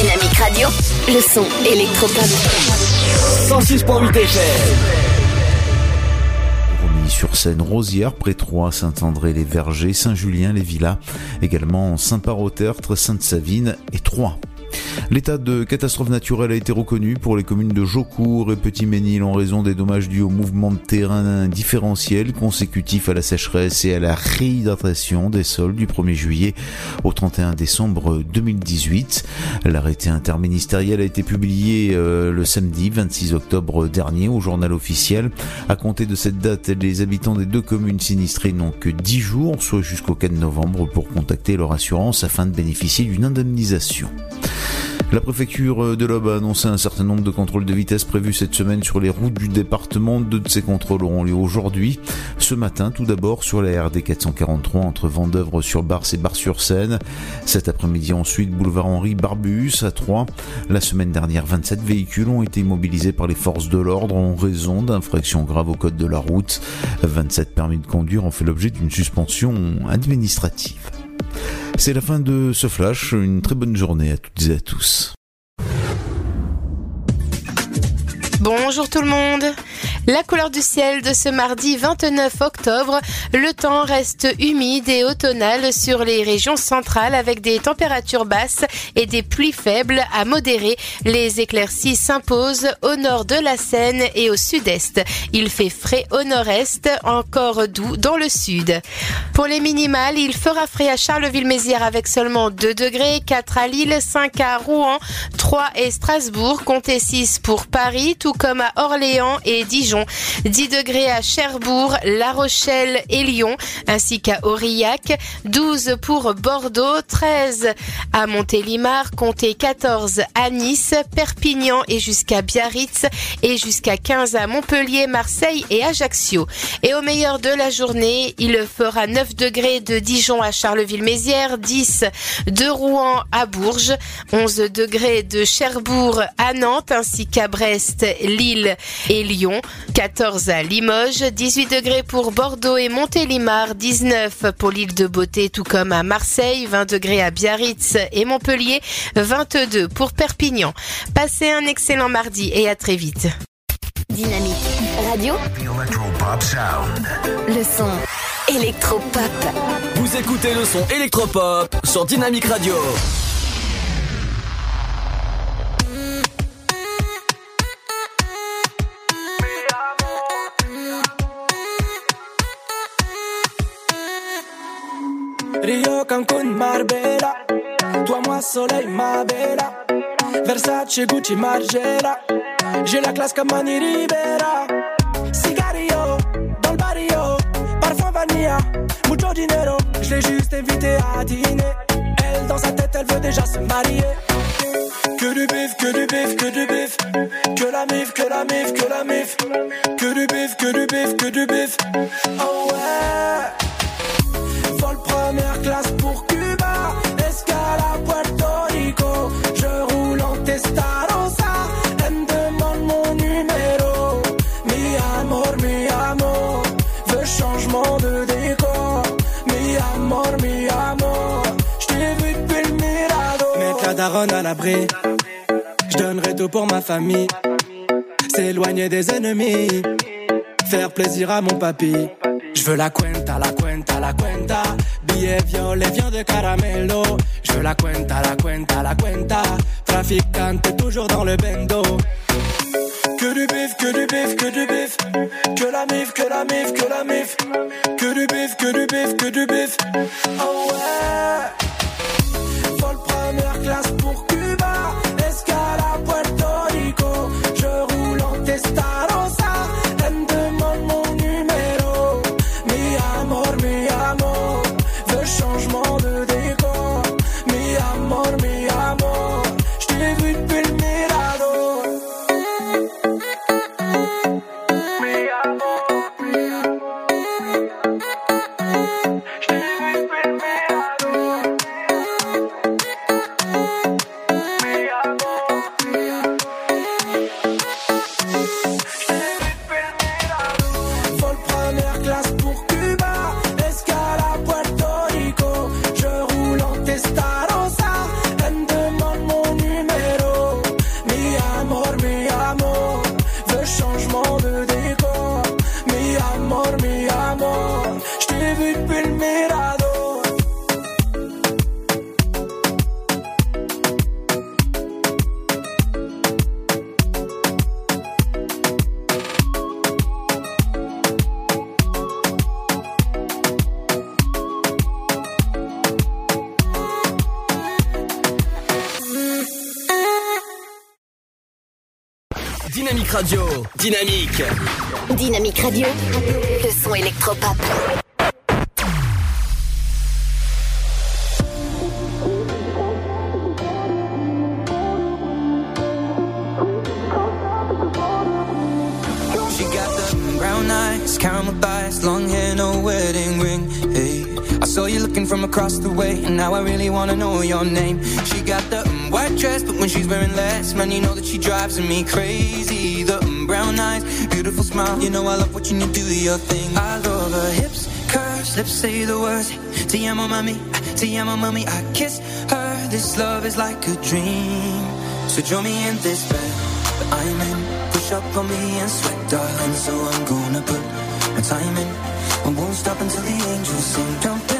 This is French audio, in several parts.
Dynamique Radio. Le son électropop. 106.8 FM. sur seine Rosière, Prétroy, Saint-André-les-Vergers, Saint-Julien-les-Villas, également Saint-Parot-Tertre, Sainte-Savine et Troyes. L'état de catastrophe naturelle a été reconnu pour les communes de Jaucourt et Petit-Ménil en raison des dommages dus au mouvement de terrain différentiel consécutif à la sécheresse et à la réhydratation des sols du 1er juillet au 31 décembre 2018. L'arrêté interministériel a été publié euh, le samedi 26 octobre dernier au journal officiel. À compter de cette date, les habitants des deux communes sinistrées n'ont que 10 jours, soit jusqu'au 4 novembre, pour contacter leur assurance afin de bénéficier d'une indemnisation. La préfecture de l'Aube a annoncé un certain nombre de contrôles de vitesse prévus cette semaine sur les routes du département. Deux de ces contrôles auront lieu aujourd'hui. Ce matin, tout d'abord sur la RD 443 entre Vendœuvre sur Barse et Bar-sur-Seine. Cet après-midi ensuite, boulevard Henri Barbus à Troyes. La semaine dernière, 27 véhicules ont été immobilisés par les forces de l'ordre en raison d'infractions graves au code de la route. 27 permis de conduire ont fait l'objet d'une suspension administrative. C'est la fin de ce flash. Une très bonne journée à toutes et à tous. Bonjour tout le monde. La couleur du ciel de ce mardi 29 octobre, le temps reste humide et automnal sur les régions centrales avec des températures basses et des pluies faibles à modérées. Les éclaircies s'imposent au nord de la Seine et au sud-est. Il fait frais au nord-est, encore doux dans le sud. Pour les minimales, il fera frais à Charleville-Mézières avec seulement 2 degrés, 4 à Lille, 5 à Rouen, 3 et Strasbourg, comptez 6 pour Paris, comme à Orléans et Dijon. 10 degrés à Cherbourg, La Rochelle et Lyon, ainsi qu'à Aurillac. 12 pour Bordeaux, 13 à Montélimar, comptez 14 à Nice, Perpignan et jusqu'à Biarritz et jusqu'à 15 à Montpellier, Marseille et Ajaccio. Et au meilleur de la journée, il fera 9 degrés de Dijon à Charleville-Mézières, 10 de Rouen à Bourges, 11 degrés de Cherbourg à Nantes ainsi qu'à Brest, Lille et Lyon, 14 à Limoges, 18 degrés pour Bordeaux et Montélimar, 19 pour l'île de Beauté tout comme à Marseille, 20 degrés à Biarritz et Montpellier, 22 pour Perpignan. Passez un excellent mardi et à très vite. Dynamique Radio. Sound. Le son électropop. Vous écoutez le son électropop sur Dynamique Radio. Rio, Cancun, Marbella. Toi, moi, soleil, ma bella Versace, Gucci, Margiela J'ai la classe comme Mani Ribera Cigario, dans le barrio Parfum vanilla, mucho dinero. Je l'ai juste invité à dîner. Elle, dans sa tête, elle veut déjà se marier. Que du bif, que du bif, que du bif. Que la mif, que la mif, que la mif. Que du bif, que du bif, que du bif. Oh ouais première classe pour Cuba, escale à Puerto Rico. Je roule en Testarossa, elle me demande mon numéro. Mi amor, mi amor, veux changement de décor. Mi amor, mi amor, j't'ai vu depuis le Mirador. Mettre la daronne à l'abri, j'donnerai tout pour ma famille. S'éloigner des ennemis, faire plaisir à mon papy. Je veux la cuenta, la cuenta, la cuenta. Billet violet, viande de caramelo. Je la cuenta, la cuenta, la cuenta. Traficante, toujours dans le bendo. Que du bif, que du bif, que du bif. Que la mif, que la mif, que la mif. Que du bif, que du bif, que du bif. Oh ouais. Vol première classe pour Cuba. Dynamique Radio. Dynamique. Dynamique Radio. Le son électropop. She got the brown eyes, caramel thighs, long hair, no wedding ring. Hey, I saw you looking from across the way, and now I really wanna know your name. She got the white dress, but when she's wearing less, man, you know that she drives me crazy. The um, brown eyes, beautiful smile, you know I love watching you do your thing. I love her hips, curves, lips say the words. Te amo, mami, te amo, mami. I kiss her. This love is like a dream. So join me in this bed that I'm in. Push up on me and sweat, darling. So I'm gonna put my time in. I won't stop until the angels sing. Jump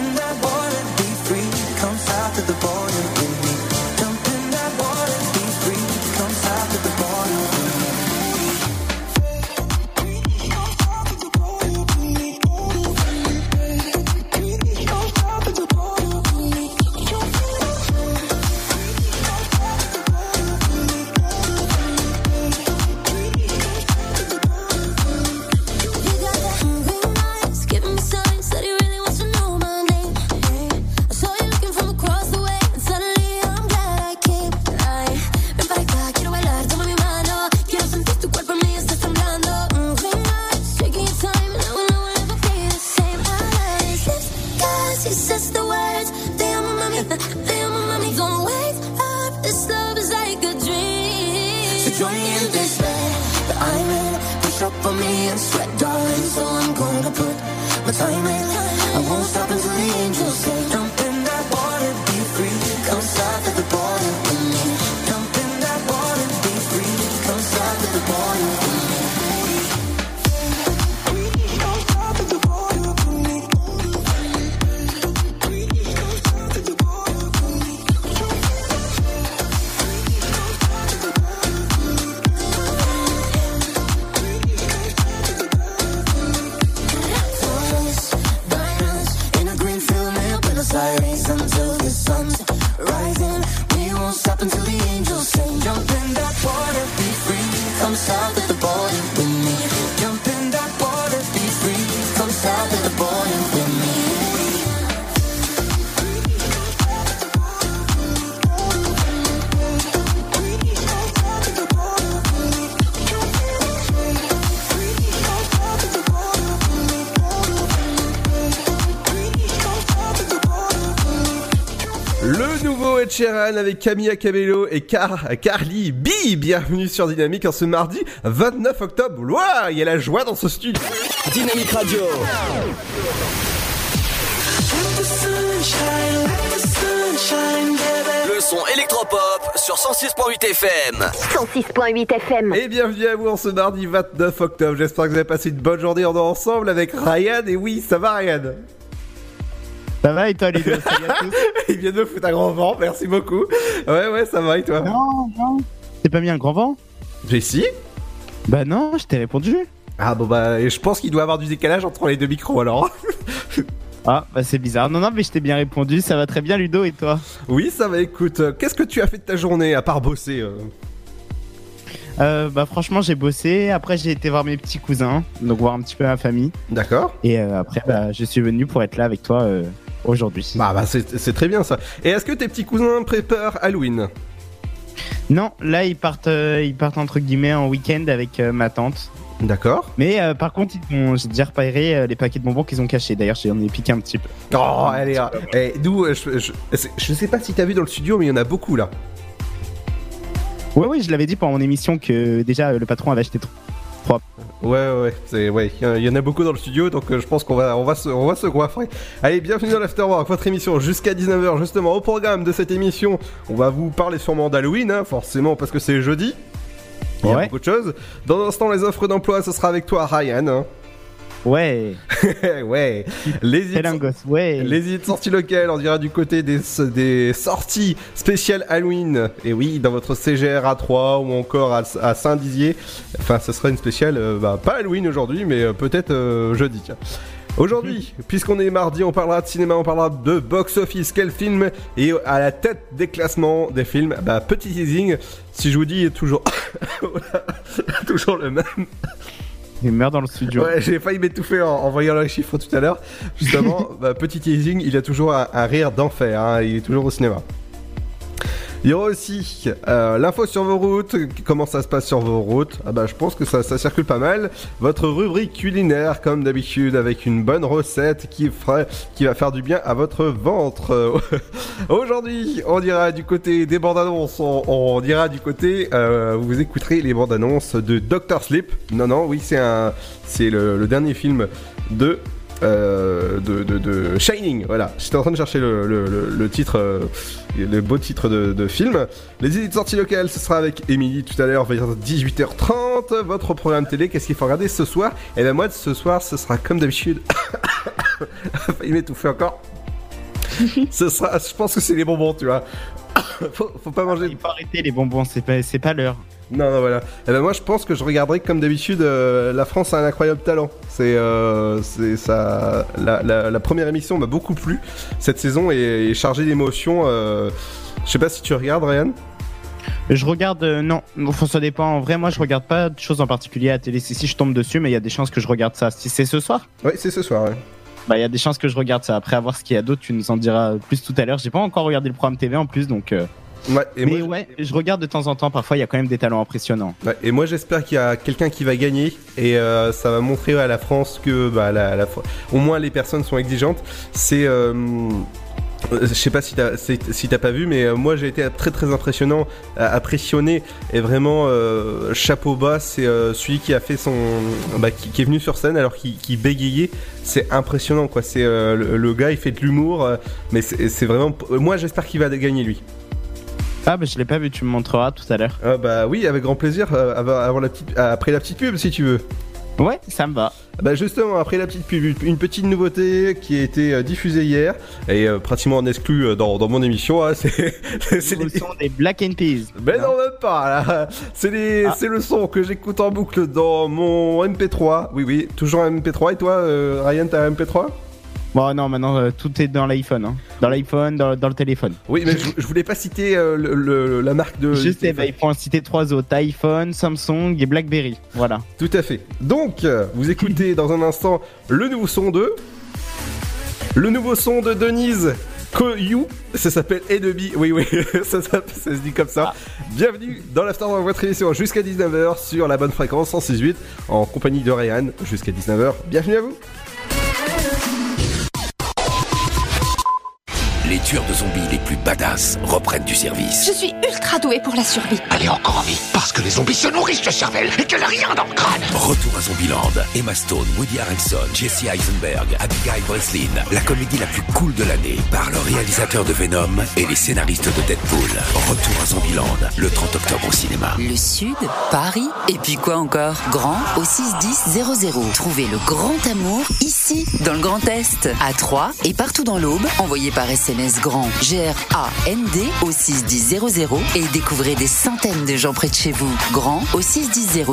Sheeran avec Camilla Cabello et Car Carly B. Bienvenue sur Dynamique en ce mardi 29 octobre. Ouah, il y a la joie dans ce studio. Dynamique Radio. Le son électropop sur 106.8 FM. 106.8 FM. Et bienvenue à vous en ce mardi 29 octobre. J'espère que vous avez passé une bonne journée en ensemble avec Ryan. Et oui, ça va Ryan? Ça va et toi, Ludo Salut à tous? Il vient de foutre un grand vent, merci beaucoup. Ouais, ouais, ça va et toi? Non, non. T'es pas mis un grand vent? J'ai si Bah non, je t'ai répondu. Ah bon bah, je pense qu'il doit y avoir du décalage entre les deux micros alors. Ah, bah c'est bizarre. Non, non, mais je t'ai bien répondu. Ça va très bien, Ludo, et toi? Oui, ça va, écoute. euh, Qu'est-ce que tu as fait de ta journée à part bosser euh? Euh, Bah franchement, j'ai bossé. Après, j'ai été voir mes petits cousins, donc voir un petit peu ma famille. D'accord. Et euh, après, bah, je suis venu pour être là avec toi euh, aujourd'hui. Bah, bah c'est c'est très bien ça. Et est-ce que tes petits cousins préparent Halloween? Non, là, ils partent, euh, ils partent entre guillemets en week-end avec euh, ma tante. D'accord. Mais euh, par contre, ils ont, j'ai déjà repéré euh, les paquets de bonbons qu'ils ont cachés. D'ailleurs, j'en ai piqué un petit peu. Oh, allez, eh, d'où euh, je, je, sais pas si t'as vu dans le studio, mais il y en a beaucoup là. Ouais, oui, je l'avais dit pendant mon émission que déjà le patron avait acheté trop. Ouais, ouais, ouais, c'est, ouais, il y en a- beaucoup dans le studio, donc euh, je pense qu'on va, on va se, on va se. Allez, bienvenue dans l'Afterwork, votre émission jusqu'à 19h, justement, au programme de cette émission, on va vous parler sûrement d'Halloween, hein, forcément, parce que c'est jeudi. Il y a Ouais. beaucoup de choses. Dans un instant, les offres d'emploi, ce sera avec toi, Ryan. hein. Ouais, ouais. Les. Ouais. Les idées de sorties locales, on dira du côté des, des sorties spéciales Halloween. Et oui, dans votre CGR à 3 ou encore à, à Saint-Dizier. Enfin, ce sera une spéciale, euh, bah, pas Halloween aujourd'hui, mais euh, peut-être euh, jeudi. tiens. Aujourd'hui, puisqu'on est mardi, on parlera de cinéma, on parlera de box-office, quel film est à la tête des classements des films? Bah, petit teasing, si je vous dis toujours, toujours le même. Il meurt dans le studio. Ouais, j'ai failli m'étouffer en, en voyant les chiffres tout à l'heure. Justement, bah, petit teasing, il a toujours un, un rire d'enfer, hein, il est toujours au cinéma. Il y aura aussi euh, l'info sur vos routes, comment ça se passe sur vos routes? Ah bah je pense que ça, circule pas mal. Votre rubrique culinaire comme d'habitude avec une bonne recette qui fera, qui va faire du bien à votre ventre. Aujourd'hui, on dira du côté des bandes annonces, on, on dira du côté, euh, vous écouterez les bandes annonces de Doctor Sleep. Non non, oui c'est un, c'est le dernier film de euh, de, de, de Shining, voilà. J'étais en train de chercher le, le, le- le titre, euh, le beau titre de, de film. Les idées de sortie locales, ce sera avec Émilie tout à l'heure vers 18h30. Votre programme télé, qu'est-ce qu'il faut regarder ce soir? Et ben moi, ce soir, ce sera comme d'habitude. Il m'étouffer encore. ce sera, je pense que c'est les bonbons, tu vois. faut, faut pas manger. Il faut arrêter les bonbons, c'est pas, c'est pas l'heure. Non, non, voilà. Et ben moi, je pense que je regarderai comme d'habitude. euh, la France a un incroyable talent. C'est, euh, c'est ça. La, la- la première émission m'a beaucoup plu. Cette saison est, est chargée d'émotions. euh, je sais pas si tu regardes, Ryan. Je regarde, non, enfin ça dépend. En vrai, moi je regarde pas de choses en particulier à la télé. Si, si je tombe dessus, mais il y a des chances que je regarde ça. Si c'est ce soir? Oui, c'est ce soir. ouais. Bah, il y a des chances que je regarde ça. Après, à voir ce qu'il y a d'autre, tu nous en diras plus tout à l'heure. J'ai pas encore regardé le programme TV en plus, donc. Ouais, et mais moi, ouais, je regarde de temps en temps. Parfois, il y a quand même des talents impressionnants. ouais, et moi, j'espère qu'il y a quelqu'un qui va gagner et euh, ça va montrer à la France que, bah, la, la- au moins les personnes sont exigeantes. C'est euh, Euh, Je sais pas si t'as si t'as pas vu, mais euh, moi j'ai été très très impressionnant, impressionné et vraiment euh, chapeau bas. C'est euh, celui qui a fait son, bah, qui, qui est venu sur scène alors qu'il qu'il bégayait. C'est impressionnant quoi. C'est euh, le, le gars, il fait de l'humour, mais c'est vraiment. Moi j'espère qu'il va gagner lui. Ah, bah je l'ai pas vu, tu me montreras tout à l'heure. Ah bah oui, avec grand plaisir. euh, avant, avant la petite, après la petite pub si tu veux. Ouais, ça me va. Bah justement, après la petite pub, une petite nouveauté qui a été euh, diffusée hier et euh, pratiquement en exclu dans, dans mon émission. hein, c'est c'est Le son des Black and Peas. Mais non, même pas là. C'est les- Ah. le son que j'écoute en boucle dans mon MP3. Oui, oui, toujours un MP3. Et toi, euh, Ryan, t'as un MP3 Bon, non, maintenant euh, tout est dans l'iPhone. Hein. Dans l'iPhone, dans, dans le téléphone. Oui, mais je, je voulais pas citer euh, le- le- la marque de. Je sais, bah, il faut en citer trois autres iPhone, Samsung et Blackberry. Voilà. Tout à fait. Donc, euh, vous écoutez dans un instant le nouveau son de. Le nouveau son de Denise Koyou. Ça s'appelle Enemy. Oui, oui, ça, ça se dit comme ça. Bienvenue dans l'After dans votre émission jusqu'à 19h sur la bonne fréquence 106.8 en compagnie de Ryan jusqu'à 19h. Bienvenue à vous. Les tueurs de zombies les plus badass reprennent du service. Je suis ultra douée pour la survie. Elle est encore en vie parce que les zombies se nourrissent de cervelle et qu'elle a rien dans le crâne. Retour à Zombieland. Emma Stone, Woody Harrelson, Jesse Eisenberg, Abigail Breslin. La comédie la plus cool de l'année par le réalisateur de Venom et les scénaristes de Deadpool. Retour à Zombieland le 30 octobre au cinéma. Le Sud, Paris, et puis quoi encore? Grand au 61000. Trouvez le grand amour ici, dans le Grand Est, à Troyes et partout dans l'Aube. Envoyez par SMS grand G-R-A-N-D au 61000 et découvrez des centaines de gens près de chez vous. Grand au 61000.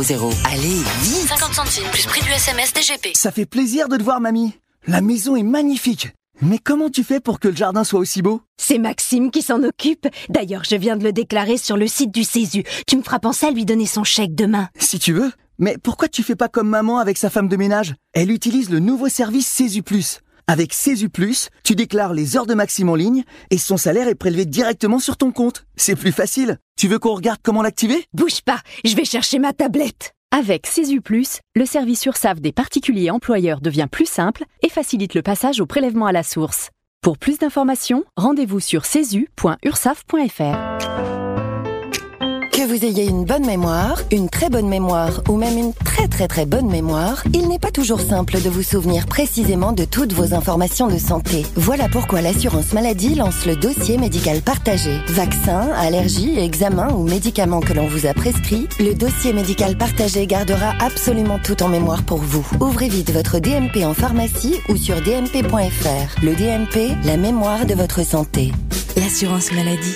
Allez, vite 50 centimes plus prix du SMS DGP. Ça fait plaisir de te voir, mamie. La maison est magnifique. Mais comment tu fais pour que le jardin soit aussi beau? C'est Maxime qui s'en occupe. D'ailleurs, je viens de le déclarer sur le site du Césu. Tu me feras penser à lui donner son chèque demain. Si tu veux. Mais pourquoi tu fais pas comme maman avec sa femme de ménage? Elle utilise le nouveau service Césu Plus. Avec Plus, tu déclares les heures de Maxime en ligne et son salaire est prélevé directement sur ton compte. C'est plus facile. Tu veux qu'on regarde comment l'activer? Bouge pas, je vais chercher ma tablette. Avec Plus, le service URSAF des particuliers employeurs devient plus simple et facilite le passage au prélèvement à la source. Pour plus d'informations, rendez-vous sur cesu.ursaf.fr. Vous ayez une bonne mémoire, une très bonne mémoire ou même une très très très bonne mémoire, il n'est pas toujours simple de vous souvenir précisément de toutes vos informations de santé. Voilà pourquoi l'assurance maladie lance le dossier médical partagé. Vaccins, allergies, examens ou médicaments que l'on vous a prescrits, le dossier médical partagé gardera absolument tout en mémoire pour vous. Ouvrez vite votre DMP en pharmacie ou sur dmp.fr. Le DMP, la mémoire de votre santé. L'assurance maladie.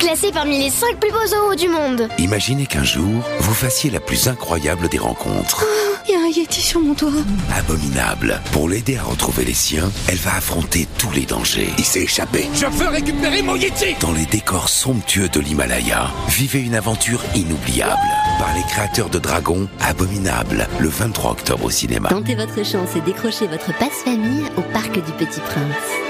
Classé parmi les 5 plus beaux zoos du monde. Imaginez qu'un jour, vous fassiez la plus incroyable des rencontres. Il y a un Yeti sur mon toit. Abominable. Pour l'aider à retrouver les siens, elle va affronter tous les dangers. Il s'est échappé. Je veux récupérer mon Yeti Dans les décors somptueux de l'Himalaya, vivez une aventure inoubliable. Par les créateurs de Dragon, Abominable, le 23 octobre au cinéma. Tentez votre chance et décrochez votre passe-famille au Parc du Petit Prince.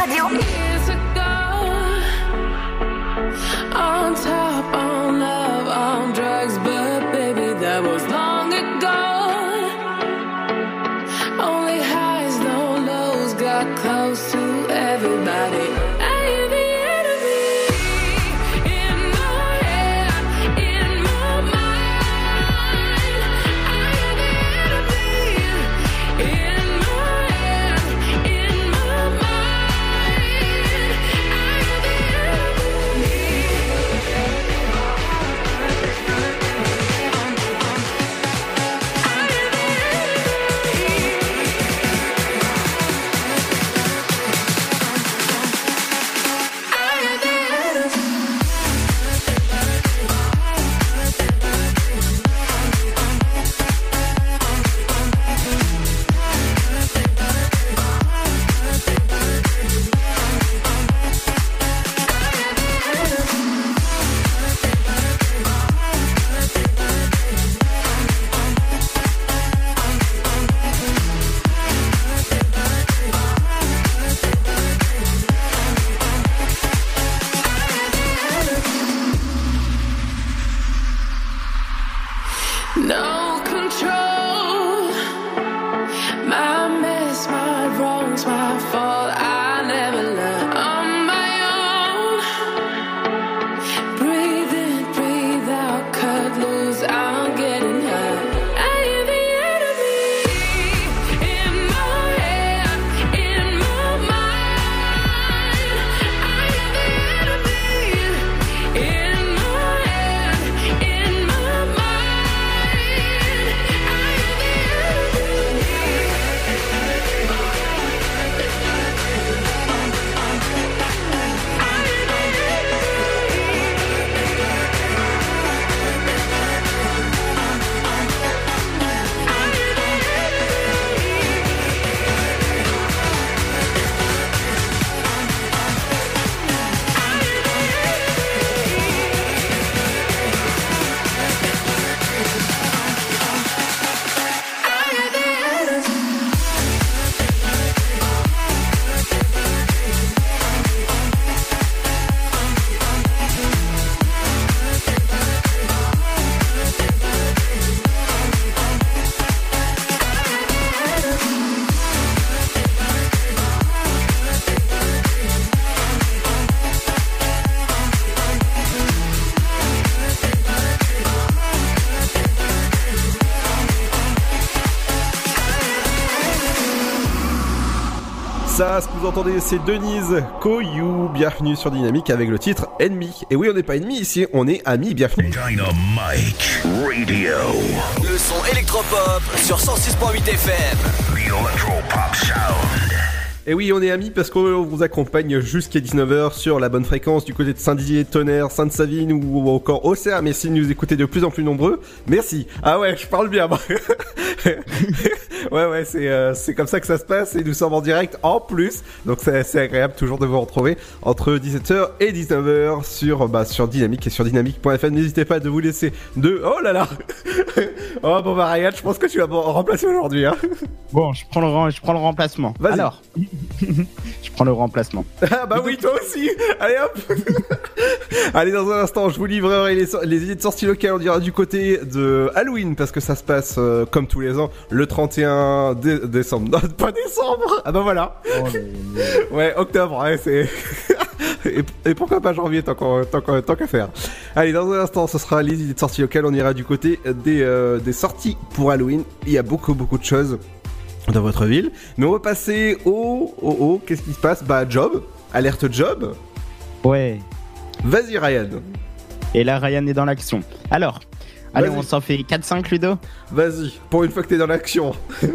Dynamique Radio. Vous entendez, c'est Denise Koyou. Bienvenue sur Dynamique avec le titre Ennemi. Et oui, on n'est pas ennemis ici, on est amis. Bienvenue. Dynamite Radio. Le son électropop sur 106.8 FM. The Electropop Sound. Et oui, on est amis parce qu'on vous accompagne jusqu'à 19h sur la bonne fréquence du côté de Saint-Didier, Tonnerre, Sainte-Savine ou encore Auxerre. Merci de nous écouter de plus en plus nombreux. Merci. Ah ouais, je parle bien. ouais, ouais, c'est euh, c'est comme ça que ça se passe et nous sommes en direct en plus. Donc c'est c'est agréable toujours de vous retrouver entre 17h et 19h sur bah, sur Dynamique et sur dynamique.fm. N'hésitez pas de vous laisser de Oh là là. oh bon bah Ryan, je pense que tu vas remplacer aujourd'hui hein. Bon, je prends le, je prends le remplacement. Vas-y. Alors, je prends le remplacement. Ah bah oui, toi aussi Allez hop Allez, dans un instant, je vous livrerai les, so- les idées de sortie locales. On dira du côté de Halloween, parce que ça se passe, euh, comme tous les ans, le 31 dé- décembre. Non, pas décembre Ah bah voilà Ouais, octobre, ouais, c'est... et, et pourquoi pas janvier, tant qu'à faire Allez, dans un instant, ce sera les idées de sortie locales. On ira du côté des, euh, des sorties pour Halloween. Il y a beaucoup, beaucoup de choses dans votre ville. Mais on va passer au... au, au Qu'est-ce qui se passe? Bah, job. Alerte job. Ouais. Vas-y, Ryan. Et là, Ryan est dans l'action. Alors, allez, on s'en fait 4-5, Ludo Vas-y, pour une fois que t'es dans l'action.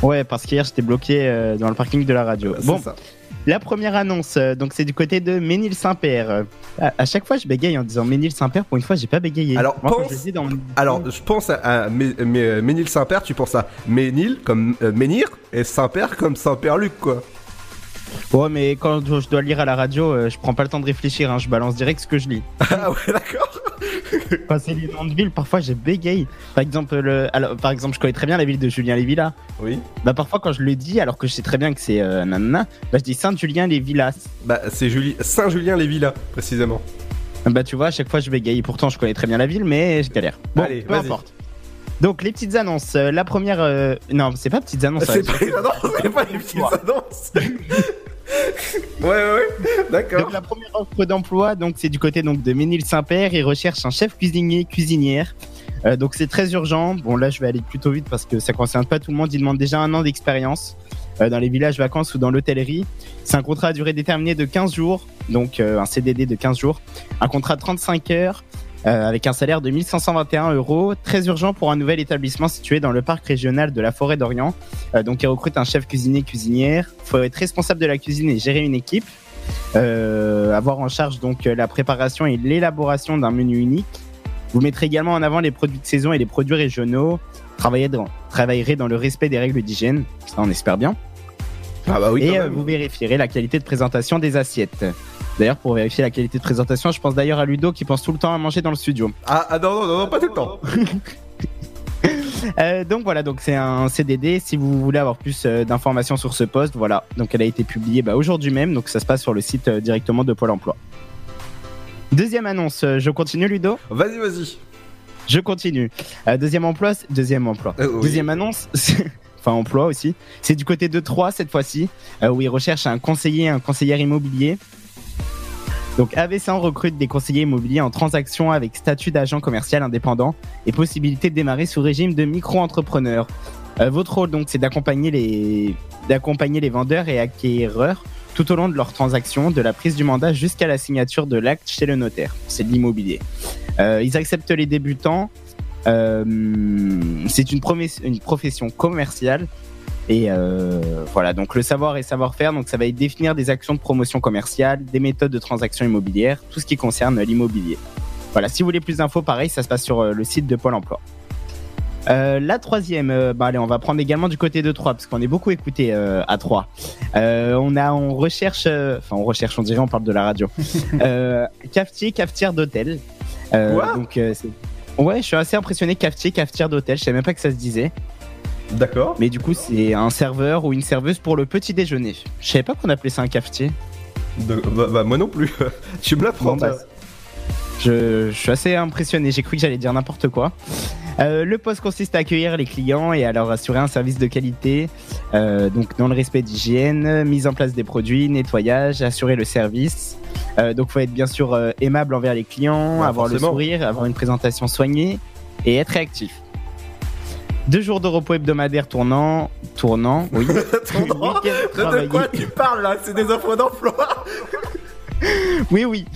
Ouais, parce qu'hier, j'étais bloqué euh, dans le parking de la radio. Bon, ça. la première annonce, euh, donc c'est du côté de Ménil-Saint-Père. Euh, à, à chaque fois, je bégaye en disant Ménil-Saint-Père. Pour une fois, j'ai pas bégayé. Alors, Moi, quand pense- je dans Alors, je pense à, à Mé- Mé- Ménil Saint-Père, tu penses à Ménil comme euh, Menhir et Saint-Père comme Saint-Père-Luc, quoi. Ouais, mais quand je dois lire à la radio, euh, je prends pas le temps de réfléchir. hein, je balance direct ce que je lis. Ah ouais, d'accord. Quand c'est les noms de villes, parfois j'ai bégaye. Par exemple, le, alors, par exemple, je connais très bien la ville de Julien-les-Villas. Oui. Bah parfois quand je le dis, alors que je sais très bien que c'est euh, nanana, bah je dis Saint-Julien-les-Villas. Bah, c'est Juli... Saint-Julien-les-Villas, précisément. Bah tu vois, à chaque fois je bégaye. Pourtant, je connais très bien la ville, mais je galère. Bon, Allez, peu importe. Donc les petites annonces. Euh, la première, euh, non, c'est pas petites annonces. C'est pas les annonces, c'est pas les petites annonces. ouais, ouais, ouais, d'accord. Donc la première offre d'emploi, donc c'est du côté donc de Ménil-Saint-Père. Ils recherchent un chef cuisinier, cuisinière. Euh, donc c'est très urgent. Bon là, je vais aller plutôt vite parce que ça concerne pas tout le monde. Ils demandent déjà un an d'expérience euh, dans les villages vacances ou dans l'hôtellerie. C'est un contrat à durée déterminée de 15 jours, donc euh, un CDD de 15 jours. Un contrat de 35 heures. Euh, avec un salaire de 1521 euros, très urgent pour un nouvel établissement situé dans le parc régional de la forêt d'Orient. Euh, donc, il recrute un chef cuisinier cuisinière. Il faut être responsable de la cuisine et gérer une équipe. Euh, avoir en charge donc la préparation et l'élaboration d'un menu unique. Vous mettrez également en avant les produits de saison et les produits régionaux. Travailler dans, travaillerez dans le respect des règles d'hygiène. Ça, on espère bien. Ah bah oui, Et vous vérifierez la qualité de présentation des assiettes. D'ailleurs, pour vérifier la qualité de présentation, je pense d'ailleurs à Ludo qui pense tout le temps à manger dans le studio. Ah, ah non, non, non, non, pas tout le temps. Euh, donc voilà, donc c'est un CDD. Si vous voulez avoir plus euh, d'informations sur ce poste, voilà. Donc elle a été publiée bah, aujourd'hui même, donc ça se passe sur le site euh, directement de Pôle Emploi. Deuxième annonce, je continue Ludo? Vas-y, vas-y. Je continue. Deuxième emploi, deuxième emploi. Oui. Deuxième annonce, enfin emploi aussi. C'est du côté de Troyes cette fois-ci, où ils recherchent un conseiller, un conseiller immobilier. Donc AV100 recrute des conseillers immobiliers en transaction avec statut d'agent commercial indépendant et possibilité de démarrer sous régime de micro-entrepreneur. Euh, votre rôle donc c'est d'accompagner les d'accompagner les vendeurs et acquéreurs tout au long de leur transaction, de la prise du mandat jusqu'à la signature de l'acte chez le notaire. C'est de l'immobilier. Euh, ils acceptent les débutants. Euh, c'est une profession commerciale. Et euh, voilà, donc le savoir et savoir-faire, donc ça va être définir des actions de promotion commerciale, des méthodes de transaction immobilière, tout ce qui concerne l'immobilier. Voilà, si vous voulez plus d'infos, pareil, ça se passe sur euh, le site de Pôle emploi. Euh, la troisième, euh, bah allez, on va prendre également du côté de Troyes, parce qu'on est beaucoup écouté euh, à Troyes. Euh, on a, on recherche, enfin on recherche, on dirait, on parle de la radio. cafetier, cafetière d'hôtel. Quoi? donc, ouais, je suis assez impressionné. Cafetier, cafetière d'hôtel. Je savais même pas que ça se disait. D'accord. Mais du coup, c'est un serveur ou une serveuse pour le petit déjeuner. Je savais pas qu'on appelait ça un cafetier. De- bah, bah, moi non plus. tu me l'apprends. Bon, bah, Je, je suis assez impressionné. J'ai cru que j'allais dire n'importe quoi. Euh, le poste consiste à accueillir les clients et à leur assurer un service de qualité, euh, donc dans le respect d'hygiène, mise en place des produits, nettoyage, assurer le service. Euh, donc, faut être bien sûr euh, aimable envers les clients, Ouais, avoir forcément. le sourire, avoir une présentation soignée et être réactif. Deux jours de repos hebdomadaires tournant. Tournant, oui. Attends, de quoi tu parles là? C'est des offres d'emploi Oui, oui.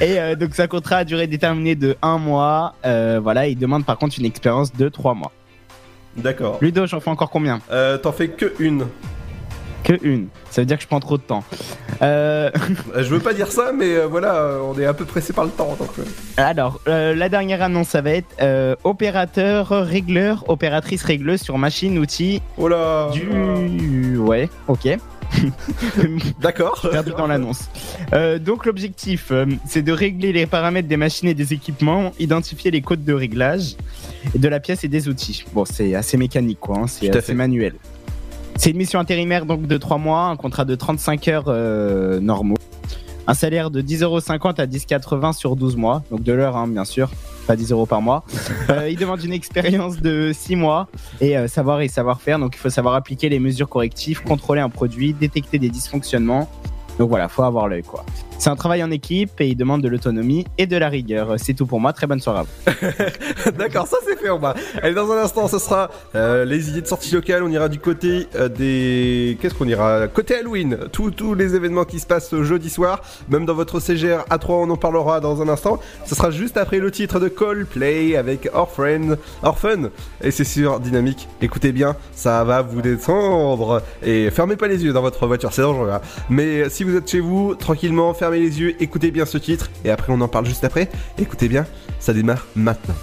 Et euh, donc, ça contrat à durée déterminée de un mois. Euh, voilà, il demande par contre une expérience de trois mois. D'accord. Ludo, j'en fais encore combien? Euh, T'en fais que une. Que une. Ça veut dire que je prends trop de temps. Euh... Je veux pas dire ça, mais euh, voilà, on est un peu pressé par le temps. Donc, euh. Alors, euh, la dernière annonce, ça va être euh, opérateur, régleur, opératrice régleuse sur machine, outil. Oh là Du. Ouais, ok. D'accord. Perdu dans l'annonce. Euh, donc, l'objectif, euh, c'est de régler les paramètres des machines et des équipements, identifier les codes de réglage et de la pièce et des outils. Bon, c'est assez mécanique, quoi. hein, c'est assez fait. manuel. C'est une mission intérimaire donc de 3 mois, un contrat de 35 heures euh, normaux. Un salaire de 10,50€ à 10,80€ sur 12 mois, donc de l'heure hein, bien sûr, pas 10 euros par mois. Euh, il demande une expérience de 6 mois et euh, savoir et savoir-faire, donc il faut savoir appliquer les mesures correctives, contrôler un produit, détecter des dysfonctionnements. Donc voilà, faut avoir l'œil quoi. C'est un travail en équipe et il demande de l'autonomie et de la rigueur. C'est tout pour moi, très bonne soirée. D'accord, ça c'est fait en bas. Allez, dans un instant, ce sera euh, les idées de sortie locale. On ira du côté euh, des. Qu'est-ce qu'on ira? Côté Halloween. Tous les événements qui se passent jeudi soir. Même dans votre CGR A3, on en parlera dans un instant. Ce sera juste après le titre de Coldplay avec Orphan. Orphan. Et c'est sur Dynamique. Écoutez bien, ça va vous descendre. Et fermez pas les yeux dans votre voiture, c'est dangereux. hein. Mais si vous êtes chez vous, tranquillement, fermez les yeux, écoutez bien ce titre. Et après, on en parle juste après. Écoutez bien, ça démarre maintenant.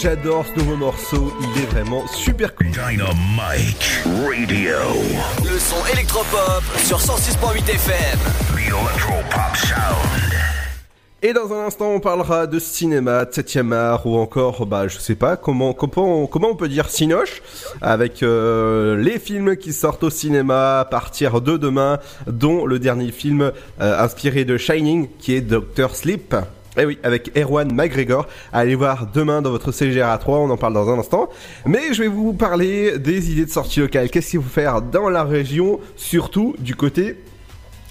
J'adore ce nouveau morceau, il est vraiment super cool. Dynamite Radio. Le son électropop sur 106.8 FM. The Electropop Sound. Et dans un instant, on parlera de cinéma, de 7 art ou encore, bah, je sais pas, comment, comment, comment on peut dire cinoche avec euh, les films qui sortent au cinéma à partir de demain, dont le dernier film euh, inspiré de Shining, qui est Doctor Sleep. Et oui, avec Erwan McGregor. Allez voir demain dans votre CGRA 3, on en parle dans un instant. Mais je vais vous parler des idées de sortie locale. Qu'est-ce qu'il faut faire dans la région, surtout du côté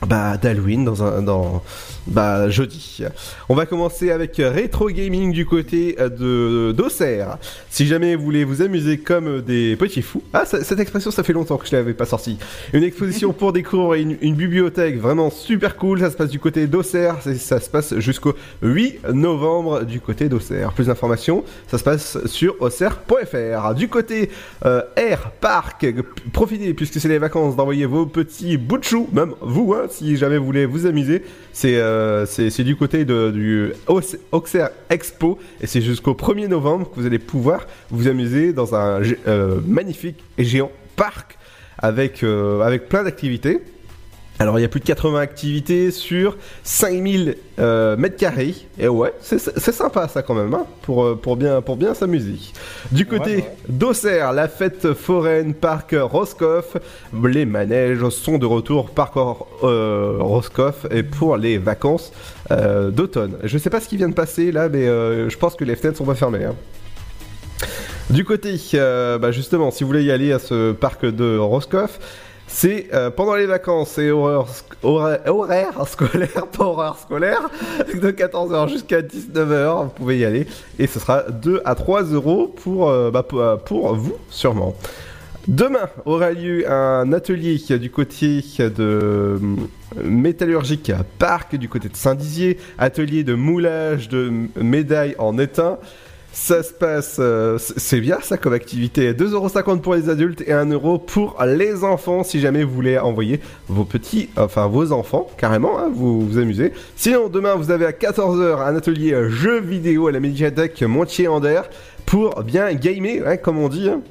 bah, d'Halloween dans un dans bah jeudi. On va commencer avec rétro gaming du côté de d'Auxerre. Si jamais vous voulez vous amuser comme des petits fous. Ah ça- cette expression ça fait longtemps que je l'avais pas sorti. Une exposition pour découvrir une, une bibliothèque vraiment super cool, ça se passe du côté d'Auxerre, C'est- ça se passe jusqu'au 8 novembre du côté d'Auxerre. Plus d'informations, ça se passe sur auxerre.fr. Du côté euh, Air Park, profitez puisque c'est les vacances d'envoyer vos petits bouts de même vous hein, si jamais vous voulez vous amuser. C'est euh, c'est c'est du côté du Aux- Auxerre Expo et c'est jusqu'au 1er novembre que vous allez pouvoir vous amuser dans un euh, magnifique et géant parc avec, euh, avec plein d'activités. Alors il y a plus de 80 activités sur 5000 euh, mètres carrés. Et ouais, c'est sympa ça quand même, hein, pour, euh, pour bien, pour bien s'amuser. Du côté d'Auxerre, la fête foraine, parc Roscoff. Les manèges sont de retour, parc euh, Roscoff, et pour les vacances euh, d'automne. Je sais pas ce qui vient de passer là, mais je pense que les fenêtres sont pas fermées. hein. Du côté, bah justement, si vous voulez y aller à ce parc de Roscoff, c'est euh, pendant les vacances, c'est horaire, horaire, horaire scolaire, pas horaire scolaire, de 14h jusqu'à 19h, vous pouvez y aller, et ce sera 2 à 3 euros pour, euh, bah, euh, pour vous, sûrement. Demain aura lieu un atelier du côté de métallurgique Parc, du côté de Saint-Dizier, atelier de moulage de médailles en étain. Ça se passe, euh, c'est bien ça comme activité. 2,50€ pour les adultes et 1€ pour les enfants si jamais vous voulez envoyer vos petits, enfin vos enfants, carrément, hein, vous vous amusez. Sinon, demain vous avez à 14h un atelier jeux vidéo à la médiathèque Montier-Ander pour bien gamer, hein, comme on dit. hein.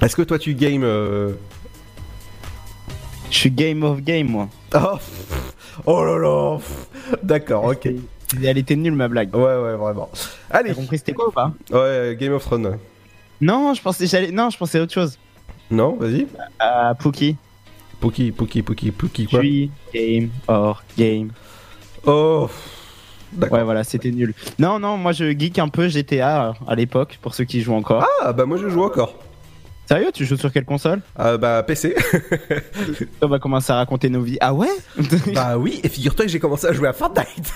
Est-ce que toi tu games euh, Je suis game of game, moi. Oh, oh là là. D'accord, ok. Elle était nulle, ma blague. Ouais, ouais, vraiment. Allez. T'as compris c'était quoi ou pas Ouais, Game of Thrones. Non, je pensais, j'allais... non, je pensais à autre chose. Non, vas-y. À Pookie. Pookie, Pookie, Pookie, Pookie, quoi suis game or game. Oh. Ouais, voilà, c'était nul. Non, non, moi je geek un peu GTA euh, à l'époque, pour ceux qui jouent encore. Ah, bah moi je joue encore. Sérieux, tu joues sur quelle console Euh, bah PC. On va commencer à raconter nos vies. Ah ouais bah oui, et figure-toi que j'ai commencé à jouer à Fortnite.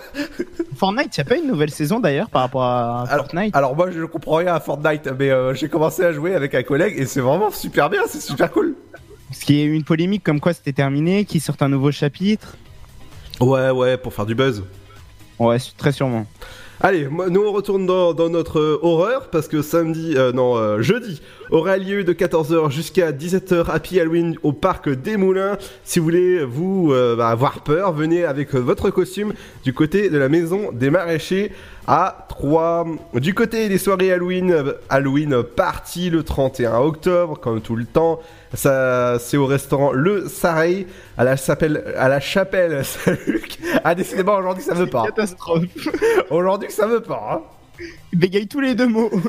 Fortnite, y a pas une nouvelle saison d'ailleurs par rapport à Fortnite alors moi je comprends rien à Fortnite, mais euh, j'ai commencé à jouer avec un collègue et c'est vraiment super bien, c'est super cool. Parce qu'il y a eu une polémique comme quoi c'était terminé, qui sort un nouveau chapitre. Ouais, ouais, pour faire du buzz. Ouais, très sûrement. Allez, nous on retourne dans, notre euh, horreur parce que samedi, euh, non, euh, jeudi, aura lieu de 14h jusqu'à 17h Happy Halloween au parc des Moulins. Si vous voulez vous euh, bah, avoir peur, venez avec votre costume du côté de la maison des maraîchers à 3. Du côté des soirées Halloween, Halloween party le 31 octobre, comme tout le temps. Ça, c'est au restaurant Le Sareil à la chapelle, à la chapelle Saint-Luc. Ah, décidément, aujourd'hui ça veut pas. Catastrophe. Aujourd'hui ça veut pas. Hein. Bégaye tous les deux mots.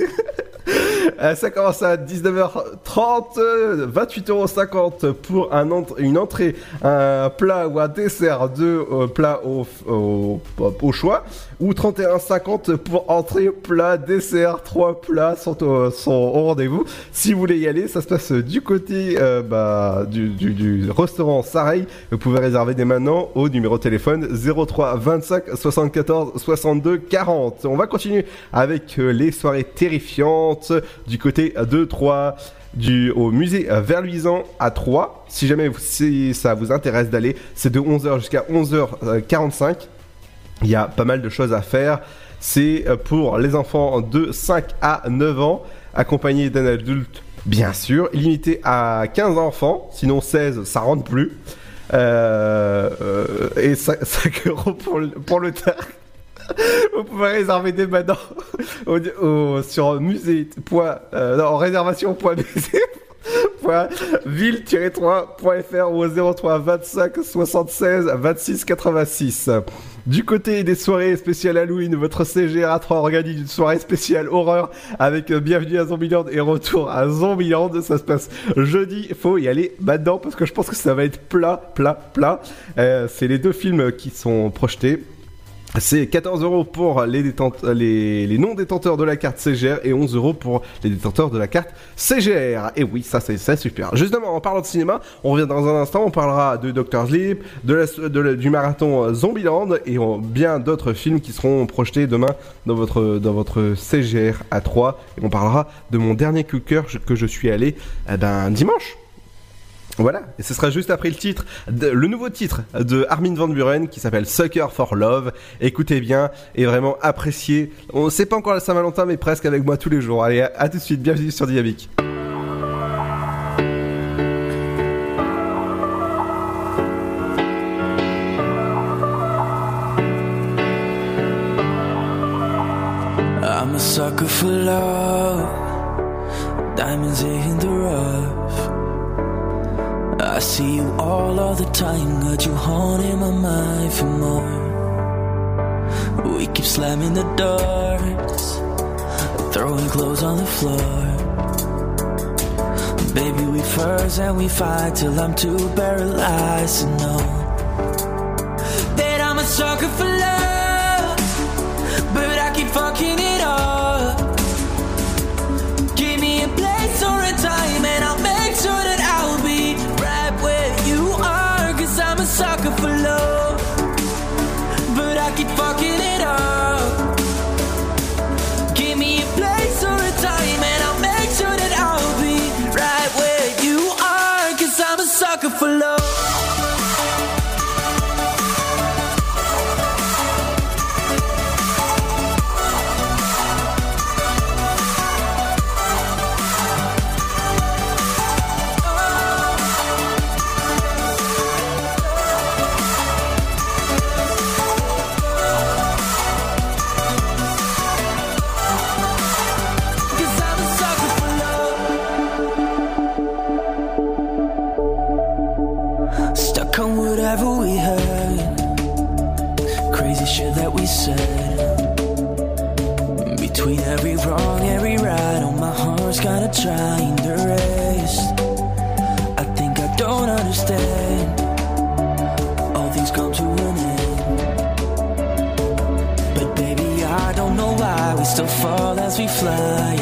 Euh, ça commence à 19h30, euh, 28,50€ pour un ent- une entrée, un plat ou un dessert de euh, plat au, choix, ou 31,50€ pour entrée, plat, dessert, trois plats sont au, rendez-vous. Si vous voulez y aller, ça se passe du côté euh, bah, du, du, du restaurant Sareil. Vous pouvez réserver dès maintenant au numéro de téléphone 03 25 74 62 40. On va continuer avec euh, les soirées terrifiantes du côté de Troyes. Du, au musée euh, Verluisant à 3 si jamais ça vous intéresse d'aller c'est de 11h jusqu'à 11h45 il y a pas mal de choses à faire. C'est euh, pour les enfants de 5 à 9 ans accompagnés d'un adulte bien sûr limité à 15 enfants sinon 16 ça rentre plus. Euh, euh, et 5, euros pour le, pour le Vous pouvez réserver dès maintenant sur musée. Point, euh, non, réservation.musée. ville-3.fr ou au 03 25 76 26 86. Du côté des soirées spéciales Halloween, votre CGR A3 organise une soirée spéciale horreur avec euh, Bienvenue à Zombieland et Retour à Zombieland. Ça se passe jeudi. Faut y aller maintenant parce que je pense que ça va être plat, plat, plat. C'est les deux films qui sont projetés. C'est 14 euros pour les, détente- les, les non-détenteurs de la carte CGR et 11 euros pour les détenteurs de la carte CGR. Et oui, ça c'est super. Justement, en parlant de cinéma, on revient dans un instant, on parlera de Doctor Sleep, du marathon euh, Zombieland et euh, bien d'autres films qui seront projetés demain dans votre, CGR à 3. Et on parlera de mon dernier coup que je suis allé eh ben, dimanche. Voilà, et ce sera juste après le titre, le nouveau titre de Armin Van Buren qui s'appelle Sucker for Love. Écoutez bien et vraiment appréciez. On sait pas encore la Saint-Valentin, mais presque avec moi tous les jours. Allez, à, tout de suite, bienvenue sur Dynamique. I see you all of the time, got you haunting my mind for more. We keep slamming the doors, throwing clothes on the floor. Baby, we first and we fight till I'm too paralyzed to know that I'm a sucker for love, but I keep fucking it up. Give me a place or a time we fly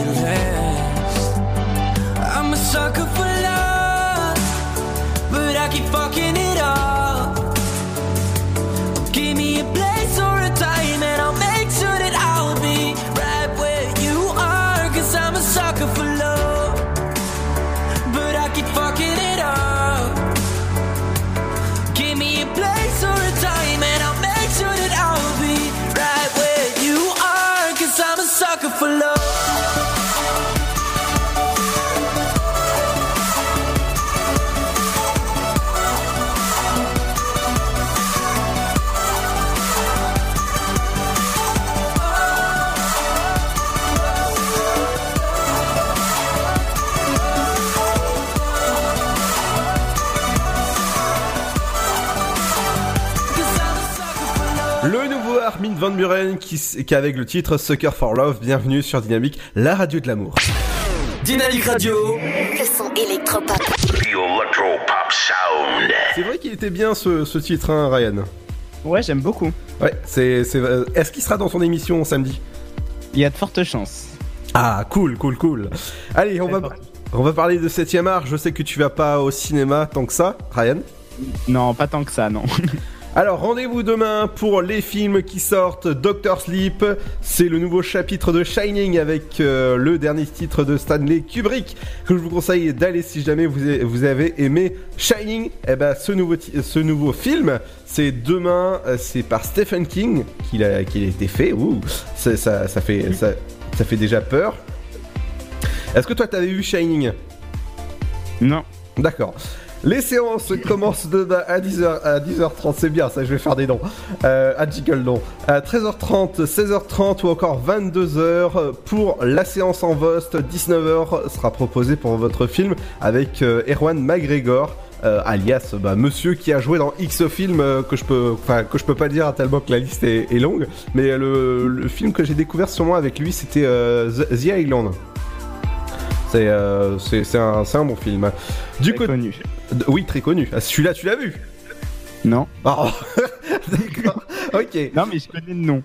Armin Van Buren qui, qui avec le titre Sucker for Love. Bienvenue sur Dynamique, la radio de l'amour. Dynamique Radio. Le son électropop. C'est vrai qu'il était bien ce, ce titre, hein, Ryan. Ouais, j'aime beaucoup. Ouais, c'est. c'est- euh, Est-ce qu'il sera dans ton émission samedi? Il y a de fortes chances. Ah, cool, cool, cool. Allez, on va, on va parler de 7ème art. Je sais que tu vas pas au cinéma tant que ça, Ryan. Non, pas tant que ça, non. Alors rendez-vous demain pour les films qui sortent. Doctor Sleep, c'est le nouveau chapitre de Shining avec euh, le dernier titre de Stanley Kubrick que je vous conseille d'aller si jamais vous avez, vous avez aimé Shining. Eh ben ce nouveau ti- ce nouveau film, c'est demain, euh, c'est par Stephen King qu'il a qu'il a été fait. Ouh, ça, ça, ça fait ça, ça fait déjà peur. Est-ce que toi t'avais vu Shining? Non. D'accord. Les séances commencent demain à 10h, à 10h30, c'est bien ça, je vais faire des noms. Euh, à Jiggle non. À 13h30, 16h30 ou encore 22h pour la séance en Vost. 19h sera proposé pour votre film avec euh, Erwan McGregor. euh, alias bah, monsieur qui a joué dans X films euh, que je peux que je peux pas dire tellement que la liste est, est longue mais le, le film que j'ai découvert sûrement avec lui c'était euh, The, Island c'est un, un bon film du côté oui très connu Ah, celui-là tu l'as vu? Non. Oh, d'accord. Ok. Non, mais je connais le nom.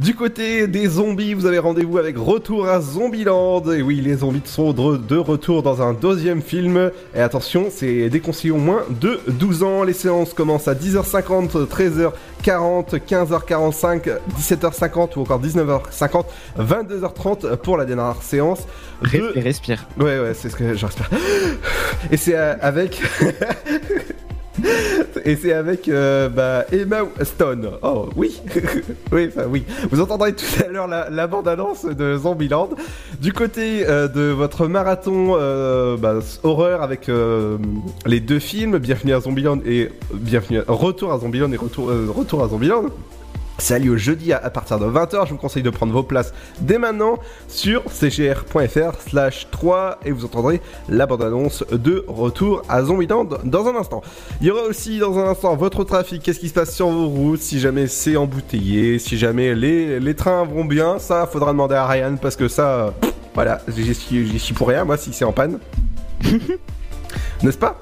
Du côté des zombies, vous avez rendez-vous avec Retour à Zombieland. Et oui, les zombies sont de, de retour dans un deuxième film. Et attention, c'est déconseillé au moins de 12 ans. Les séances commencent à 10h50, 13h40, 15h45, 17h50 ou encore 19h50, 22h30 pour la dernière séance. Respire, respire. Ouais, ouais, c'est ce que je respire. Et c'est avec. Et c'est avec euh, bah, Emma Stone. Oh oui, oui, enfin oui. Vous entendrez tout à l'heure la, bande-annonce de Zombieland. Du côté euh, de votre marathon euh, bah, horreur avec les deux films, Bienvenue à Zombieland et Bienvenue à... Retour à Zombieland et Retour, Retour à Zombieland. C'est a lieu jeudi à, à partir de 20h. Je vous conseille de prendre vos places dès maintenant sur cgr.fr slash 3 et vous entendrez la bande-annonce de retour à Zombieland dans un instant. Il y aura aussi dans un instant votre trafic, qu'est-ce qui se passe sur vos routes, si jamais c'est embouteillé, si jamais les, les trains vont bien, ça faudra demander à Ryan parce que ça, pff, voilà, j'y suis pour rien moi si c'est en panne. N'est-ce pas?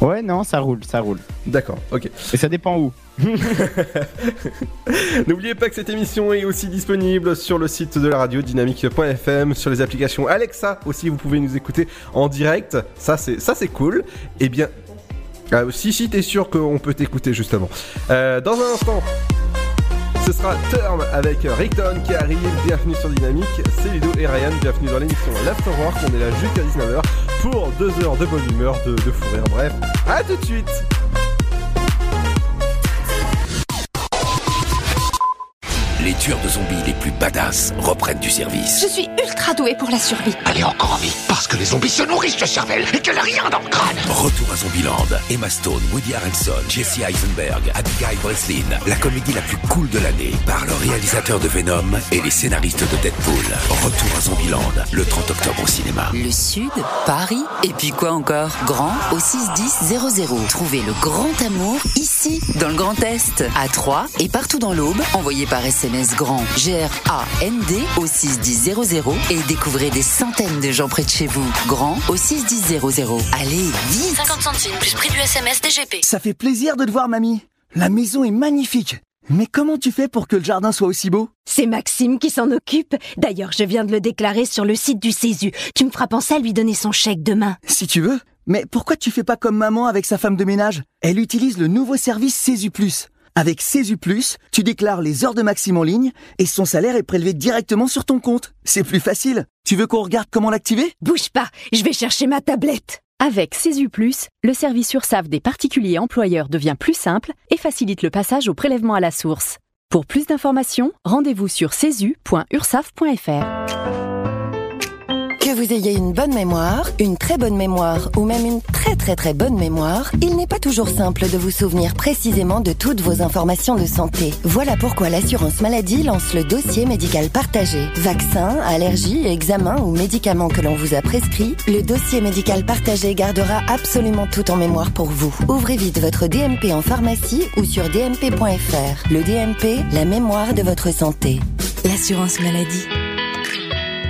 Ouais, non, ça roule, ça roule. D'accord, ok. Et ça dépend où. N'oubliez pas que cette émission est aussi disponible sur le site de la radio dynamique.fm, sur les applications Alexa aussi, vous pouvez nous écouter en direct. Ça c'est cool. Et bien ah, si si t'es sûr qu'on peut t'écouter justement. Euh, dans un instant. Ce sera Turn avec Rickton qui arrive. Bienvenue sur Dynamique. C'est Ludo et Ryan. Bienvenue dans l'émission L'Afterwork. On est là jusqu'à 19h pour 2 heures de bonne humeur, de, de fou. Bref, à tout de suite. Les tueurs de zombies les plus badass reprennent du service. Je suis ultra douée pour la survie. Allez encore en vie, parce que les zombies se nourrissent de cervelle et qu'elle a rien dans le crâne. Retour à Zombieland. Emma Stone, Woody Harrelson, Jesse Eisenberg, Abigail Breslin. La comédie la plus cool de l'année par le réalisateur de Venom et les scénaristes de Deadpool. Retour à Zombieland, le 30 octobre au cinéma. Le Sud, Paris, et puis quoi encore? Grand au 61000. Trouvez le grand amour ici, dans le Grand Est, à Troyes et partout dans l'Aube. Envoyez par SMS grand G-R-A-N-D au 61000 et découvrez des centaines de gens près de chez vous. Grand au 61000. Allez, vite 50 centimes plus prix du SMS DGP. Ça fait plaisir de te voir, mamie. La maison est magnifique. Mais comment tu fais pour que le jardin soit aussi beau? C'est Maxime qui s'en occupe. D'ailleurs, je viens de le déclarer sur le site du Césu. Tu me feras penser à lui donner son chèque demain. Si tu veux. Mais pourquoi tu fais pas comme maman avec sa femme de ménage? Elle utilise le nouveau service Césu Plus. Avec Plus, tu déclares les heures de Maxime en ligne et son salaire est prélevé directement sur ton compte. C'est plus facile. Tu veux qu'on regarde comment l'activer? Bouge pas, je vais chercher ma tablette. Avec Plus, le service URSAF des particuliers employeurs devient plus simple et facilite le passage au prélèvement à la source. Pour plus d'informations, rendez-vous sur cesu.ursaf.fr. Que vous ayez une bonne mémoire, une très bonne mémoire ou même une très très très bonne mémoire, il n'est pas toujours simple de vous souvenir précisément de toutes vos informations de santé. Voilà pourquoi l'assurance maladie lance le dossier médical partagé. Vaccins, allergies, examens ou médicaments que l'on vous a prescrits, le dossier médical partagé gardera absolument tout en mémoire pour vous. Ouvrez vite votre DMP en pharmacie ou sur dmp.fr. Le DMP, la mémoire de votre santé. L'assurance maladie.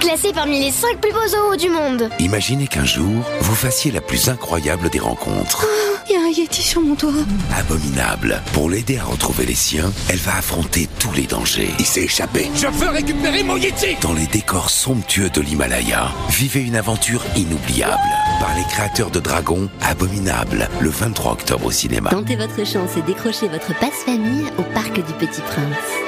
Classé parmi les 5 plus beaux zoos du monde. Imaginez qu'un jour, vous fassiez la plus incroyable des rencontres. Il y a un Yeti sur mon toit. Abominable. Pour l'aider à retrouver les siens, elle va affronter tous les dangers. Il s'est échappé. Je veux récupérer mon Yeti Dans les décors somptueux de l'Himalaya, vivez une aventure inoubliable. Par les créateurs de Dragon, Abominable, le 23 octobre au cinéma. Tentez votre chance et décrochez votre passe-famille au Parc du Petit Prince.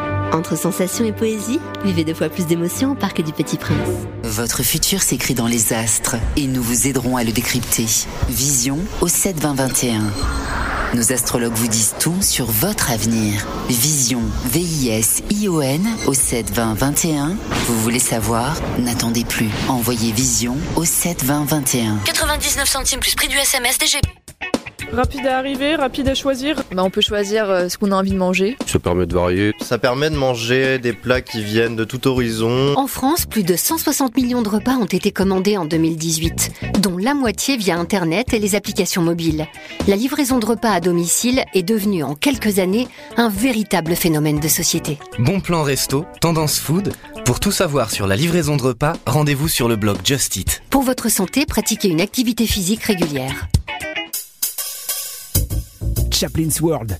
Entre sensations et poésie, vivez deux fois plus d'émotions au Parc du Petit Prince. Votre futur s'écrit dans les astres et nous vous aiderons à le décrypter. Vision au 7 20 21. Nos astrologues vous disent tout sur votre avenir. Vision, V-I-S-I-O-N au 7 20 21. Vous voulez savoir? N'attendez plus. Envoyez Vision au 7 20 21. 99 centimes plus prix du SMS DGP. Rapide à arriver, rapide à choisir. Bah, on peut choisir euh, ce qu'on a envie de manger. Ça permet de varier. Ça permet de manger des plats qui viennent de tout horizon. En France, plus de 160 millions de repas ont été commandés en 2018, dont la moitié via Internet et les applications mobiles. La livraison de repas à domicile est devenue en quelques années un véritable phénomène de société. Bon plan resto, tendance food. Pour tout savoir sur la livraison de repas, rendez-vous sur le blog Just Eat. Pour votre santé, pratiquez une activité physique régulière. Chaplin's World.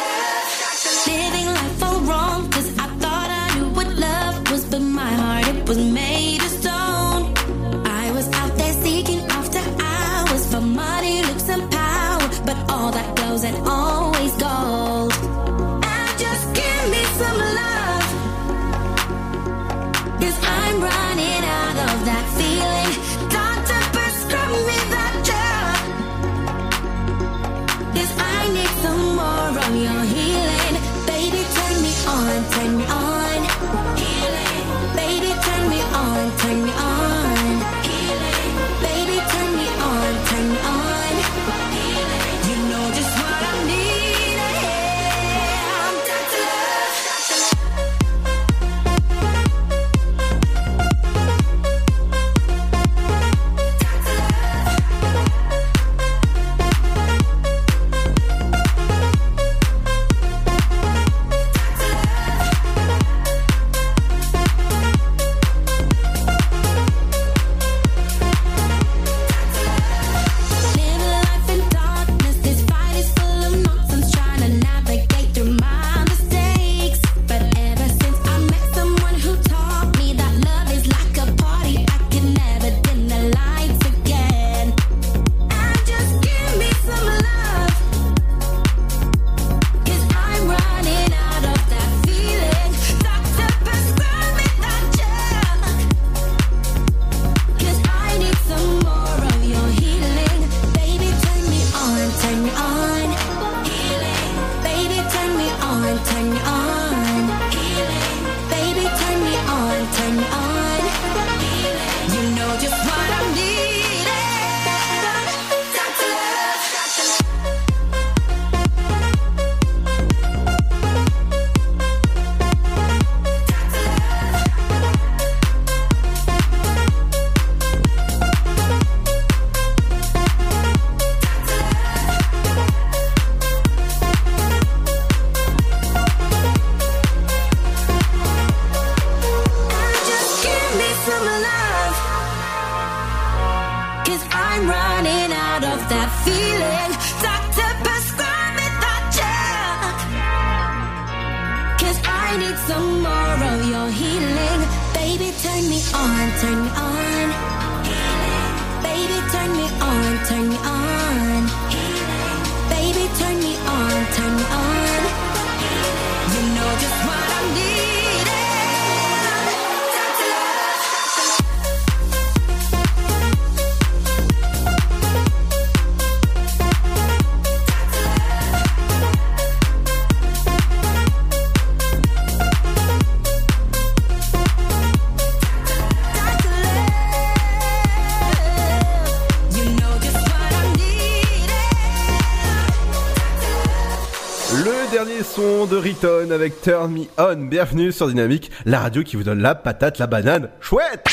Avec Turn Me On. Bienvenue sur Dynamique, la radio qui vous donne la patate, la banane. Chouette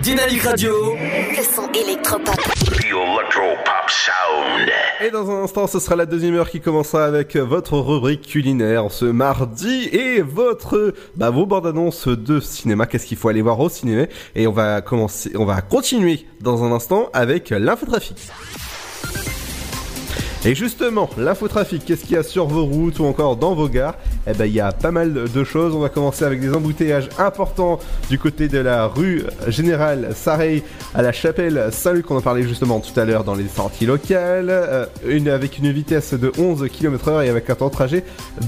Dynamique Radio. Le son électropop. Electropop Sound. Et dans un instant, ce sera la deuxième heure qui commencera avec votre rubrique culinaire ce mardi et votre, bah, vos bandes annonces de cinéma. Qu'est-ce qu'il faut aller voir au cinéma? Et on va commencer, on va continuer dans un instant avec l'infotrafic. Et justement, l'infotrafic, qu'est-ce qu'il y a sur vos routes ou encore dans vos gares Eh ben, il y a pas mal de choses. On va commencer avec des embouteillages importants du côté de la rue Générale Sarey à la chapelle Saint-Luc. On en parlait justement tout à l'heure dans les sorties locales. Euh, avec une vitesse de 11 km/h et avec un temps de trajet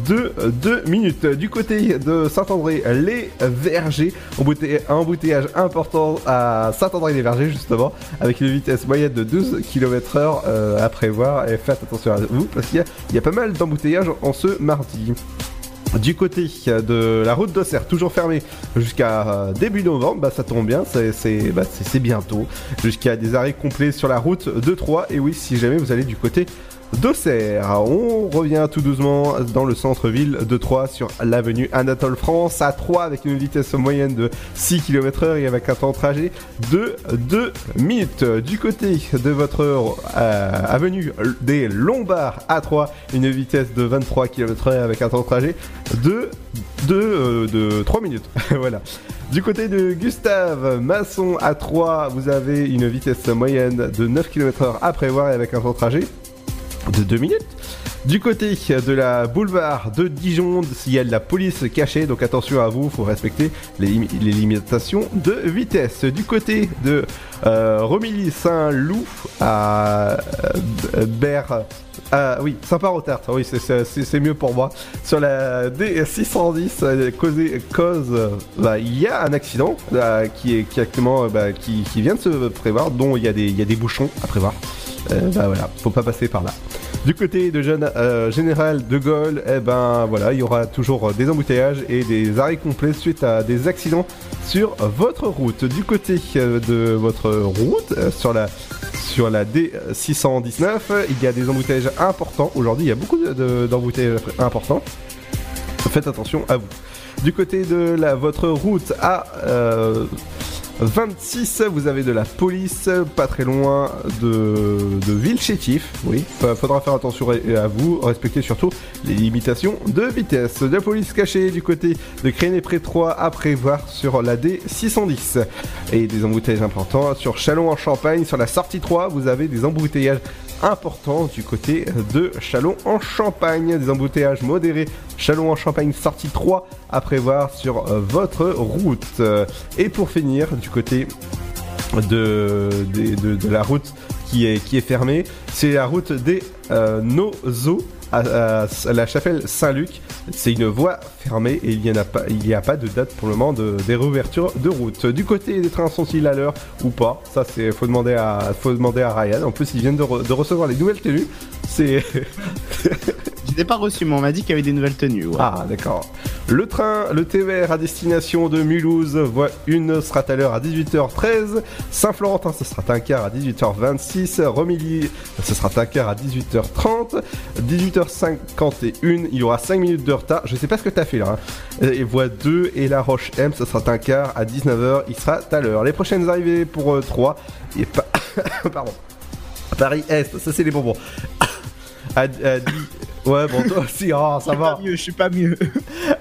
de 2 minutes. Du côté de Saint-André, les Vergers, embouteillage, embouteillage important à Saint-André-les-Vergers justement, avec une vitesse moyenne de 12 km/h euh, à prévoir. Et faites attention à vous parce qu'il y a, pas mal d'embouteillages en ce mardi. Du côté de la route d'Auxerre, toujours fermée jusqu'à euh, début novembre, bah ça tombe bien, bah, c'est bientôt. Jusqu'à des arrêts complets sur la route de Troyes. Et oui, si jamais vous allez du côté d'Auxerre, on revient tout doucement dans le centre-ville de Troyes sur l'avenue Anatole France à 3 avec une vitesse moyenne de 6 km/h et avec un temps de trajet de 2 minutes. Du côté de votre euh, avenue des Lombards à 3, une vitesse de 23 km/h avec un temps de trajet de, de, euh, de 3 minutes. voilà. Du côté de Gustave Masson à 3, vous avez une vitesse moyenne de 9 km/h à prévoir et avec un temps de trajet de 2 minutes. Du côté de la boulevard de Dijon, il y a de la police cachée, donc attention à vous, faut respecter les, limi- les limitations de vitesse. Du côté de euh, Romilly-Saint-Loup à euh, Ber... ah oui, Saint-Parotert, oui, c'est- mieux pour moi. Sur la D610, euh, cause, bah, il y a un accident euh, qui est actuellement, bah, qui, vient de se prévoir, dont il y, a des- il bouchons à prévoir. Euh, bah voilà, faut pas passer par là. Du côté de Jeune, euh, Général de Gaulle, eh ben voilà, il y aura toujours des embouteillages et des arrêts complets suite à des accidents sur votre route. Du côté euh, de votre route, euh, sur la sur la D619, il y a des embouteillages importants. Aujourd'hui, il y a beaucoup de- de- d'embouteillages importants. Faites attention à vous. Du côté de la, votre route à euh, 26, vous avez de la police, pas très loin de, de Villechétif. Oui, Fa- faudra faire attention à vous, respectez surtout les limitations de vitesse. De la police cachée du côté de Créné-Pré 3 à prévoir sur la D610. Et des embouteillages importants sur Chalon-en-Champagne. Sur la sortie 3, vous avez des embouteillages importants du côté de Chalon-en-Champagne. Des embouteillages modérés. Chalon-en-Champagne, sortie 3 à prévoir sur euh, votre route. Et pour finir, du côté de la route qui est, qui est fermée, c'est la route des euh, Nozo la chapelle Saint-Luc. C'est une voie fermée et il n'y a pas, de date pour le moment de, des réouvertures de route. Du côté des trains sont-ils à l'heure ou pas? Ça, c'est faut demander à, Ryan. En plus, ils viennent de recevoir les nouvelles tenues. C'est Je l'ai pas reçu, mais on m'a dit qu'il y avait des nouvelles tenues. Ah, d'accord. Le train, le TER à destination de Mulhouse, voie 1 sera à l'heure à 18h13. Saint-Florentin, ce sera un quart à 18h26. Romilly, ce sera un quart à 18h30. 18h51, il y aura 5 minutes de retard. Je sais pas ce que t'as fait là. hein. Et voie 2 et La Roche M, ce sera un quart à 19h. Il sera à l'heure. Les prochaines arrivées pour 3. Et pas. Pardon. Paris Est, ça c'est les bonbons. à, à dix- Ouais, bon, toi aussi, oh, ça va. mieux, je suis pas mieux.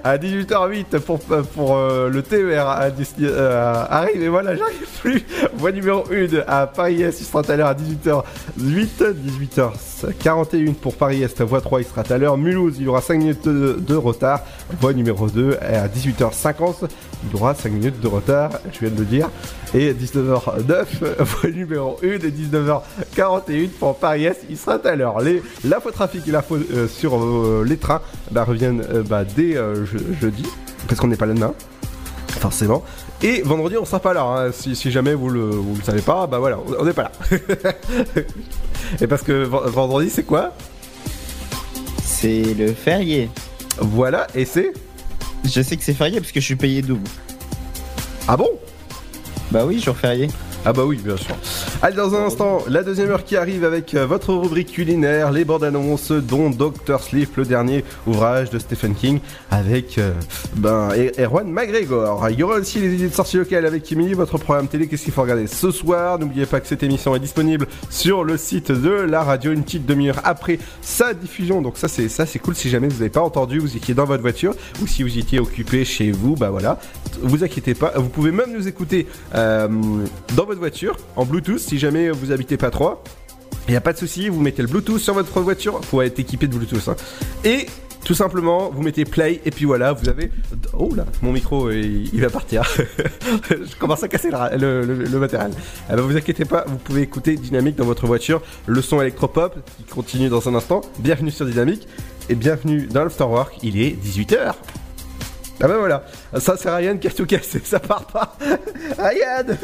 À 18h08 pour, euh, le TER à euh, arrive. Et voilà j'arrive plus. Voie numéro 1 à Paris-Est. Il sera tout à l'heure à 18h08 18h41 pour Paris-Est. Voie 3 il sera à l'heure. Mulhouse il y aura 5 minutes de, retard. Voie numéro 2 est à 18h50 il y aura 5 minutes de retard je viens de le dire. Et 19h09 voie numéro 1 et 19h41 pour Paris-Est. Il sera tout à l'heure. Les l'infotrafic et l'info euh, sur les trains bah, reviennent bah, dès je- jeudi parce qu'on n'est pas là demain forcément. Et vendredi, on sera pas là. hein. Si, si jamais vous le, vous le savez pas, bah voilà, on- n'est pas là. Et parce que ven- vendredi, c'est quoi? C'est le férié. Voilà, et c'est? Je sais que c'est férié parce que je suis payé double. Ah bon? Bah oui, jour férié. Ah bah oui, bien sûr. Allez, dans un instant, la deuxième heure qui arrive avec euh, votre rubrique culinaire, les bandes annonces, dont Dr. Sleep, le dernier ouvrage de Stephen King, avec euh, ben, Er- Erwan McGregor. Il y aura aussi les idées de sorties locales avec Emily, votre programme télé, qu'est-ce qu'il faut regarder ce soir? N'oubliez pas que cette émission est disponible sur le site de la radio, une petite demi-heure après sa diffusion. Donc ça c'est ça c'est cool si jamais vous n'avez pas entendu, vous étiez dans votre voiture ou si vous étiez occupé chez vous, bah voilà. Vous inquiétez pas, vous pouvez même nous écouter euh, dans votre voiture en Bluetooth si jamais vous habitez pas trop. Il n'y a pas de souci, vous mettez le Bluetooth sur votre voiture, faut être équipé de Bluetooth. hein. Et tout simplement, vous mettez play et puis voilà, vous avez. Oh là, mon micro il, il va partir. Je commence à casser le, matériel. Eh vous inquiétez pas, vous pouvez écouter Dynamique dans votre voiture, le son électropop qui continue dans un instant. Bienvenue sur Dynamique et bienvenue dans l'Afterwork. Il est 18h. Ah ben voilà, ça c'est Ryan qui a tout cassé, ça part pas. Ryan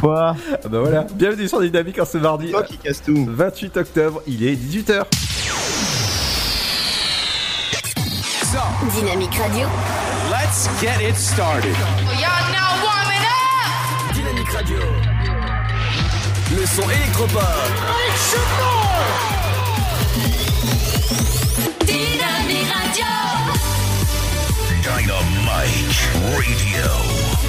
Quoi Ah bah voilà, bienvenue sur Dynamique en ce mardi. Toi qui casse tout. 28 octobre, il est 18h. Dynamique Radio. Let's get it started. Y'all now warming up. Dynamique Radio. Le son électropop. Dynamique Radio. Dynamite Radio.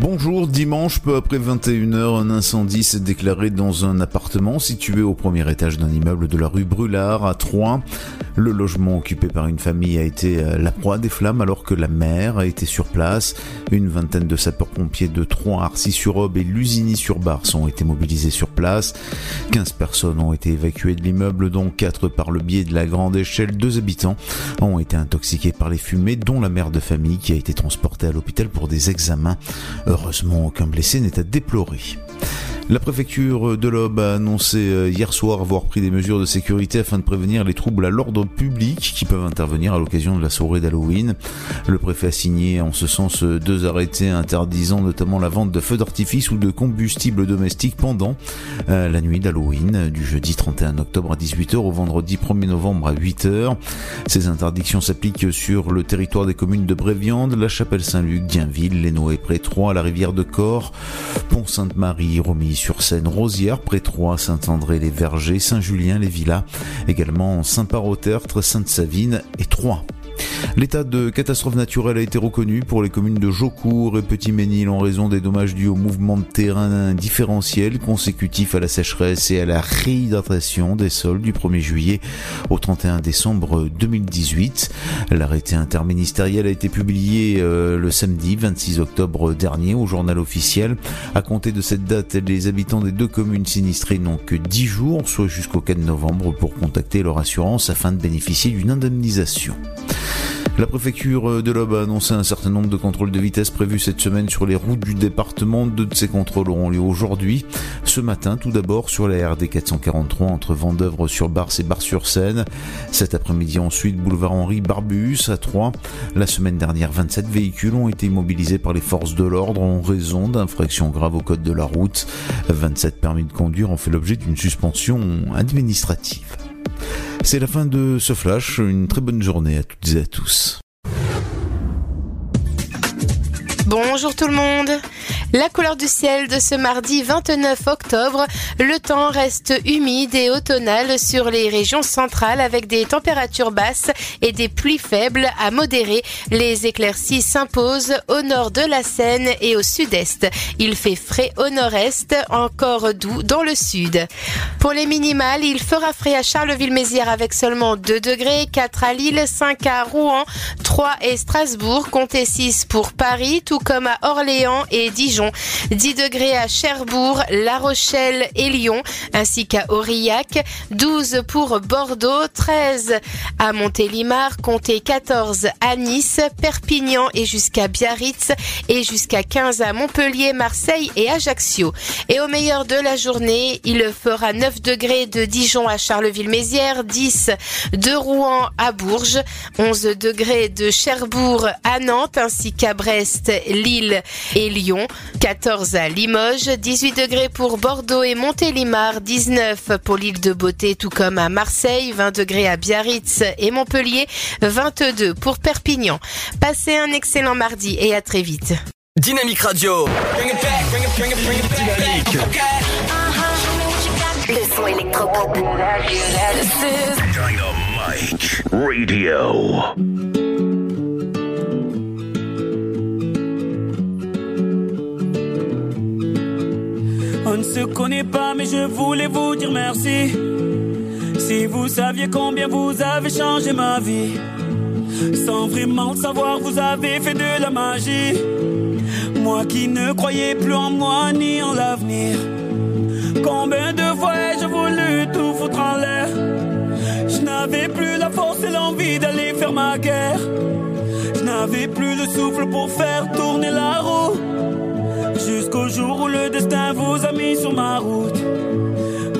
Bonjour, dimanche, peu après 21h, un incendie s'est déclaré dans un appartement situé au premier étage d'un immeuble de la rue Brulard à Troyes. Le logement occupé par une famille a été euh, la proie des flammes alors que la mère a été sur place. Une vingtaine de sapeurs-pompiers de Troyes, Arcis-sur-Aube et Lusigny-sur-Barse ont été mobilisés sur place. 15 personnes ont été évacuées de l'immeuble, dont 4 par le biais de la grande échelle. Deux habitants ont été intoxiqués par les fumées, dont la mère de famille qui a été transportée à l'hôpital pour des examens. Heureusement, aucun blessé n'est à déplorer. La préfecture de l'Aube a annoncé euh, hier soir avoir pris des mesures de sécurité afin de prévenir les troubles à l'ordre public qui peuvent intervenir à l'occasion de la soirée d'Halloween. Le préfet a signé en ce sens euh, deux arrêtés interdisant notamment la vente de feux d'artifice ou de combustibles domestiques pendant euh, la nuit d'Halloween du jeudi 31 octobre à 18h au vendredi 1er novembre à 8h. Ces interdictions s'appliquent sur le territoire des communes de Bréviande, La Chapelle-Saint-Luc, Dienville, Lénoé, Prétroy, la rivière de Corps, Pont-Sainte-Marie, Romilly-sur-Seine, Rosière, Prétroy, Saint-André, les Vergers, Saint-Julien, les Villas, également Saint-Par-au-Tertre, Sainte-Savine et Troyes. L'état de catastrophe naturelle a été reconnu pour les communes de Jaucourt et Petit-Ménil en raison des dommages dus au mouvement de terrain différentiel consécutif à la sécheresse et à la réhydratation des sols du 1er juillet au 31 décembre 2018. L'arrêté interministériel a été publié euh, le samedi 26 octobre dernier au journal officiel. À compter de cette date, les habitants des deux communes sinistrées n'ont que 10 jours, soit jusqu'au 4 novembre, pour contacter leur assurance afin de bénéficier d'une indemnisation. La préfecture de l'Aube a annoncé un certain nombre de contrôles de vitesse prévus cette semaine sur les routes du département. Deux de ces contrôles auront lieu aujourd'hui. Ce matin, tout d'abord, sur la RD 443 entre Vendœuvre sur Barse et Bar-sur-Seine. Cet après-midi, ensuite, boulevard Henri Barbus à Troyes. La semaine dernière, 27 véhicules ont été immobilisés par les forces de l'ordre en raison d'infractions graves au code de la route. 27 permis de conduire ont fait l'objet d'une suspension administrative. C'est la fin de ce flash. Une très bonne journée à toutes et à tous. Bonjour tout le monde La couleur du ciel de ce mardi 29 octobre, le temps reste humide et automnal sur les régions centrales avec des températures basses et des pluies faibles à modérées. Les éclaircies s'imposent au nord de la Seine et au sud-est. Il fait frais au nord-est, encore doux dans le sud. Pour les minimales, il fera frais à Charleville-Mézières avec seulement 2 degrés, 4 à Lille, 5 à Rouen, 3 et Strasbourg, comptez 6 pour Paris, tout comme à Orléans et Dijon. 10 degrés à Cherbourg, La Rochelle et Lyon, ainsi qu'à Aurillac, 12 pour Bordeaux, 13 à Montélimar, comptez 14 à Nice, Perpignan et jusqu'à Biarritz et jusqu'à 15 à Montpellier, Marseille et Ajaccio. Et au meilleur de la journée, il fera 9 degrés de Dijon à Charleville-Mézières, 10 de Rouen à Bourges, 11 degrés de Cherbourg à Nantes ainsi qu'à Brest, Lille et Lyon, 14 à Limoges, 18 degrés pour Bordeaux et Montélimar, 19 pour l'île de Beauté tout comme à Marseille, 20 degrés à Biarritz et Montpellier, 22 pour Perpignan. Passez un excellent mardi et à très vite. Dynamique Radio. Le son électropop. Dynamite Radio. On ne se connaît pas, mais je voulais vous dire merci. Si vous saviez combien vous avez changé ma vie, sans vraiment le savoir, vous avez fait de la magie. Moi qui ne croyais plus en moi ni en l'avenir. Combien de fois ai-je voulu tout foutre en l'air? Je n'avais plus la force et l'envie d'aller faire ma guerre. Je n'avais plus le souffle pour faire tourner la roue. Jusqu'au jour où le destin vous a mis sur ma route.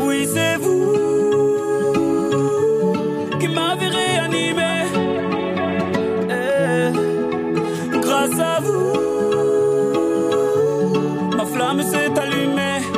Oui, c'est vous qui m'avez réanimé. Eh, grâce à vous, ma flamme s'est allumée.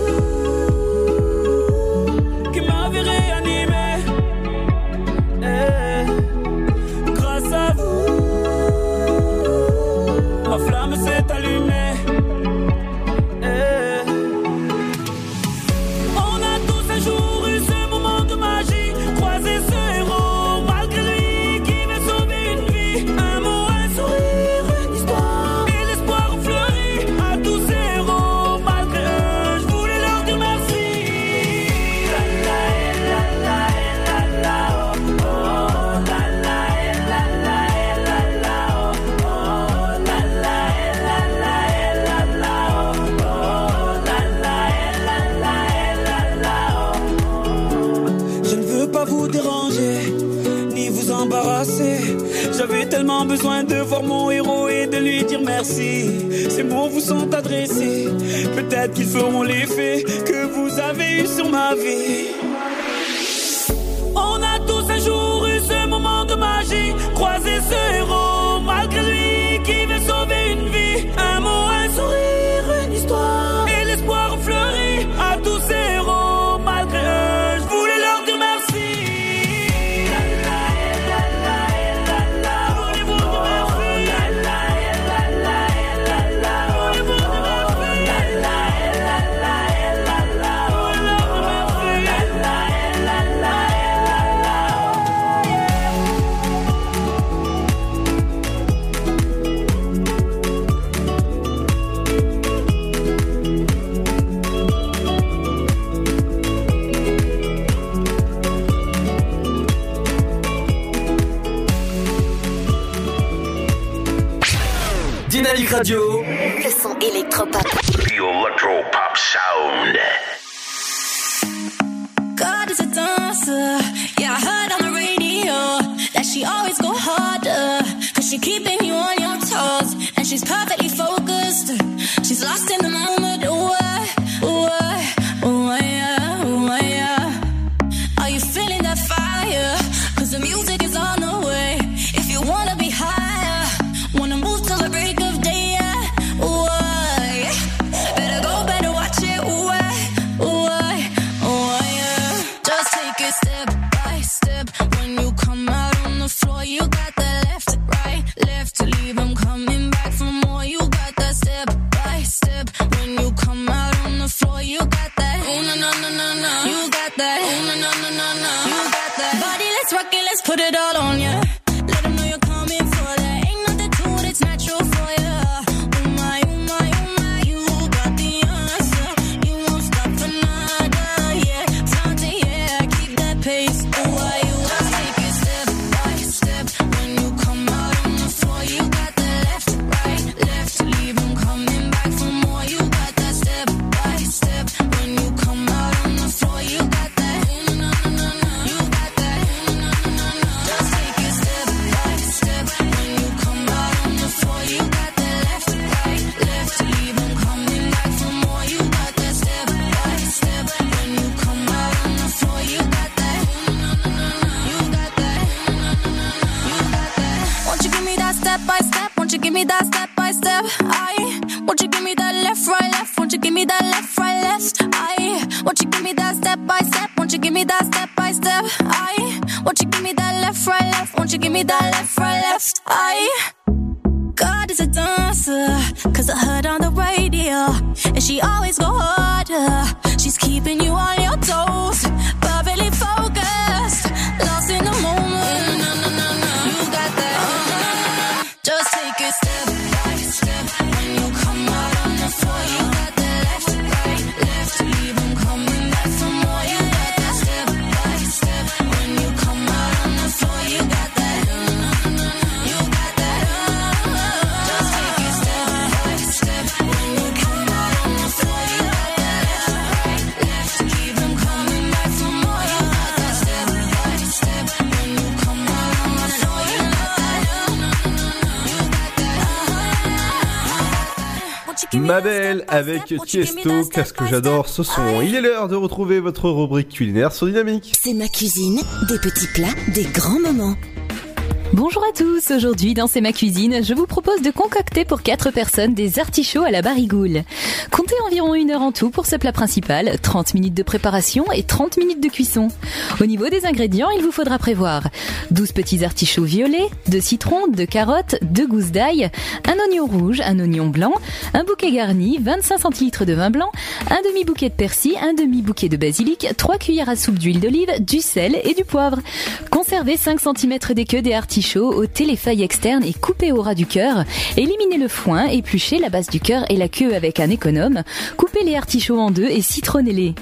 réanimé. Eh, grâce à vous, ma flamme s'est allumée. De voir mon héros et de lui dire merci. Ces mots vous sont adressés. Peut-être qu'ils feront l'effet que vous avez eu sur ma vie. Le son électropop. It, let's put it all avec Tiesto, qu'est-ce que j'adore ce son. Il est l'heure de retrouver votre rubrique culinaire sur Dynamique. C'est ma cuisine, des petits plats, des grands moments. Bonjour à tous, aujourd'hui dans C'est ma cuisine, je vous propose de concocter pour 4 personnes des artichauts à la barigoule. Comptez environ une heure en tout pour ce plat principal, 30 minutes de préparation et 30 minutes de cuisson. Au niveau des ingrédients, il vous faudra prévoir 12 petits artichauts violets, 2 citrons, 2 carottes, 2 gousses d'ail, un oignon rouge, un oignon blanc, un bouquet garni, 25 centilitres de vin blanc, un demi-bouquet de persil, un demi-bouquet de basilic, 3 cuillères à soupe d'huile d'olive, du sel et du poivre. Conservez 5 cm des queues des artichauts, ôtez les feuilles externes et coupez au ras du cœur. Éliminez le foin, épluchez la base du cœur et la queue avec un économe. Coupez les artichauts en deux et citronnez-les.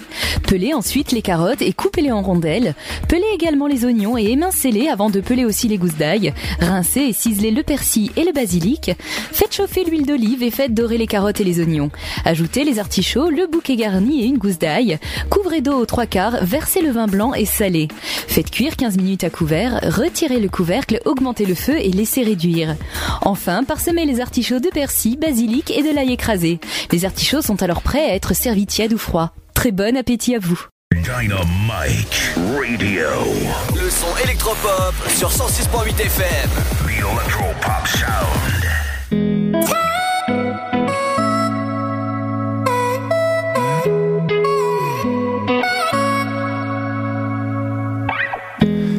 Pelez ensuite les carottes et coupez-les en rondelles. Pelez également les oignons et émincez-les avant de peler aussi les gousses d'ail. Rincez et ciselez le persil et le basilic. Faites chauffer l'huile d'olive et faites dorer les carottes et les oignons. Ajoutez les artichauts, le bouquet garni et une gousse d'ail. Couvrez d'eau aux trois quarts, versez le vin blanc et salez. Faites cuire 15 minutes à couvert, retirez le couvercle, augmentez le feu et laissez réduire. Enfin, parsemez les artichauts de persil, basilic et de l'ail écrasé. Les artichauts sont alors prêts à être servis tièdes ou froids. Très bon appétit à vous. Dynamite Radio. Le son électropop sur 106.8 FM. The Electro Pop Sound.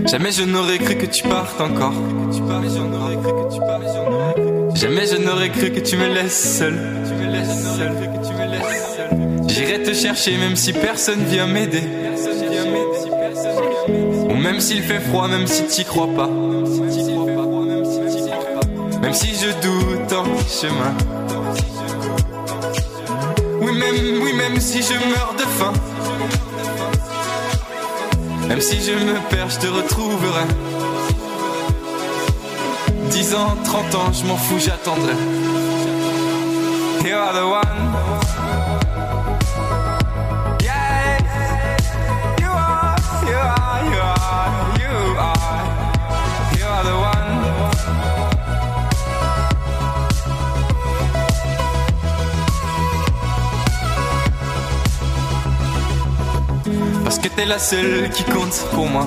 Jamais je n'aurais cru que tu partes encore. Jamais je n'aurais cru que tu me laisses seul. J'irai te chercher même si personne vient m'aider. Ou même s'il fait froid, même si t'y crois pas. Même si je doute en chemin. Oui, même, oui, même si je meurs de faim. Même si je me perds, je te retrouverai. 10 ans, 30 ans, je m'en fous, j'attendrai. are the one. Yeah, you are, you are, you are, you are, you are the one. Parce que t'es la seule qui compte pour moi.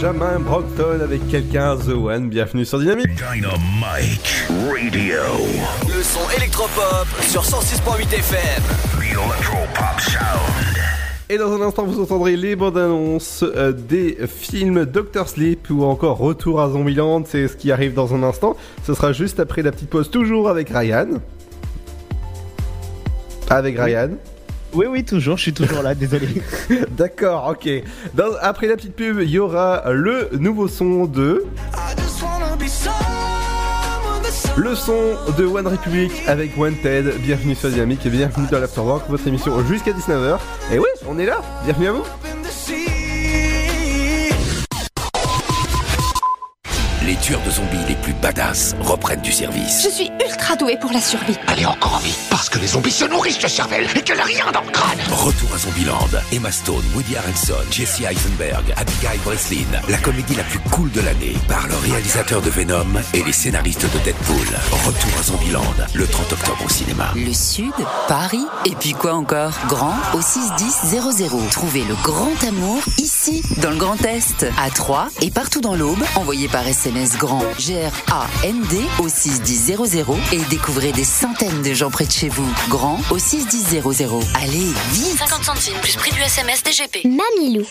Benjamin Brockton avec quelqu'un, The One, bienvenue sur Dynamique. Dynamite Radio. Le son électropop sur 106.8 FM. Et dans un instant, vous entendrez les bandes annonces euh, des films Doctor Sleep ou encore Retour à Zombieland. C'est ce qui arrive dans un instant. Ce sera juste après la petite pause, toujours avec Ryan. Avec Ryan. Oui, oui, toujours, je suis toujours là, désolé. D'accord, ok. Après la petite pub, il y aura le nouveau son de. Le son de One Republic avec Wanted. Bienvenue sur Dynamique et bienvenue dans l'Afterwork, votre émission jusqu'à 19h. Et oui, on est là. Bienvenue à vous. Les tueurs de zombies les plus badass reprennent du service. Je suis ultra douée pour la survie. Allez encore en vie, parce que les zombies se nourrissent de cervelle et qu'elle a rien dans le crâne. Retour à Zombieland. Emma Stone, Woody Harrelson, Jesse Eisenberg, Abigail Breslin. La comédie la plus cool de l'année par le réalisateur de Venom et les scénaristes de Deadpool. Retour à Zombieland, le 30 octobre au cinéma. Le Sud, Paris, et puis quoi encore? Grand au 61000. Trouvez le grand amour ici, dans le Grand Est, à Troyes et partout dans l'Aube. Envoyez par SMS grand G-R-A-N-D au 61000 et découvrez des centaines de gens près de chez vous. Grand au 61000. Allez, vite 50 centimes plus prix du SMS DGP. Mamilou.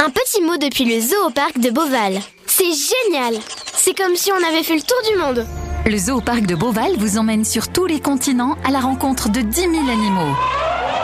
Un petit mot depuis le zoo au parc de Beauval. C'est génial. C'est comme si on avait fait le tour du monde. Le zoo parc de Beauval vous emmène sur tous les continents à la rencontre de 10 000 animaux.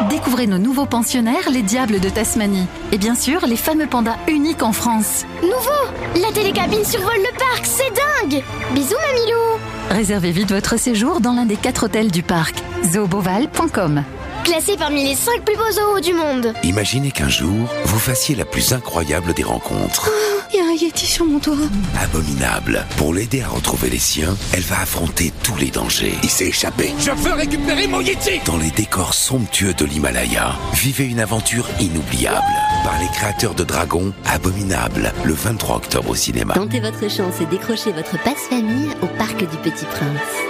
Découvrez nos nouveaux pensionnaires, les diables de Tasmanie. Et bien sûr, les fameux pandas uniques en France. Nouveau La télécabine survole le parc, c'est dingue Bisous Mamilou Réservez vite votre séjour dans l'un des quatre hôtels du parc. zooboval.com Classé parmi les 5 plus beaux zoos du monde. Imaginez qu'un jour, vous fassiez la plus incroyable des rencontres. Il y a un Yeti sur mon toit. Abominable. Pour l'aider à retrouver les siens, elle va affronter tous les dangers. Il s'est échappé. Je veux récupérer mon Yeti Dans les décors somptueux de l'Himalaya, vivez une aventure inoubliable. Par les créateurs de Dragon, Abominable, le 23 octobre au cinéma. Tentez votre chance et décrochez votre passe-famille au Parc du Petit Prince.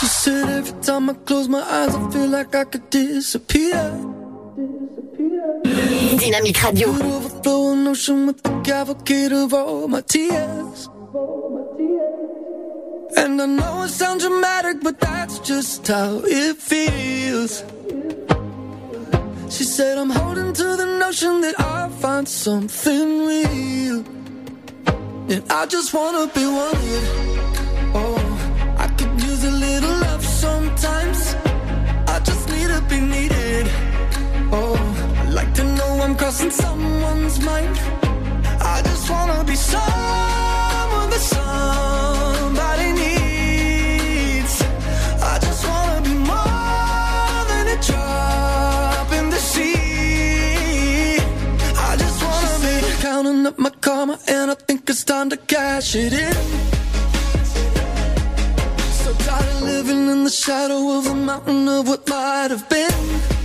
She said every time I close my eyes, I feel like I could disappear. Dynamique Radio. Overflowing ocean with the cavalcade of all my tears. And I know it sounds dramatic, but that's just how it feels. She said I'm holding to the notion that I'll find something real. And I just wanna be wanted. Oh, little love sometimes. I just need to be needed. Oh, I like to know I'm crossing someone's mind. I just wanna be someone that somebody needs. I just wanna be more than a drop in the sea. I just wanna be counting up my karma, and I think it's time to cash it in. Living in the shadow of a mountain of what might have been.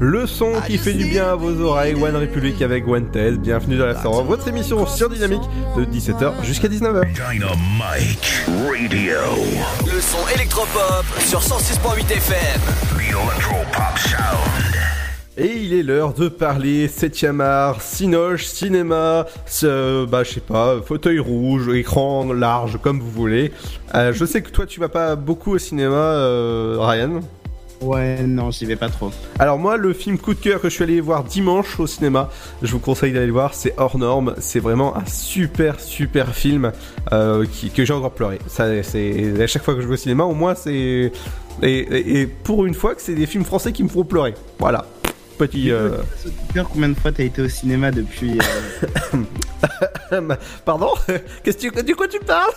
Le son qui fait du bien à vos oreilles, One Republic avec One. Bienvenue dans la soirée, votre émission sur Dynamique de 17h jusqu'à 19h. Dynamite Radio. Le son électropop sur 106.8 FM. The Electropop Sound. Et il est l'heure de parler 7ème art, cinoche, cinéma, bah je sais pas, fauteuil rouge, écran large, comme vous voulez. Euh, je sais que toi tu vas pas beaucoup au cinéma, euh, Ryan. Ouais, non, j'y vais pas trop. Alors moi, le film coup de cœur que je suis allé voir dimanche au cinéma, je vous conseille d'aller le voir, c'est Hors Norme. C'est vraiment un super super film euh, qui, que j'ai encore pleuré. Ça, c'est à chaque fois que je vais au cinéma, au moins c'est et, et- et pour une fois que c'est des films français qui me font pleurer. Voilà, petit. euh, combien de fois t'as été au cinéma depuis euh, Pardon? Qu'est-ce que tu, de quoi tu parles?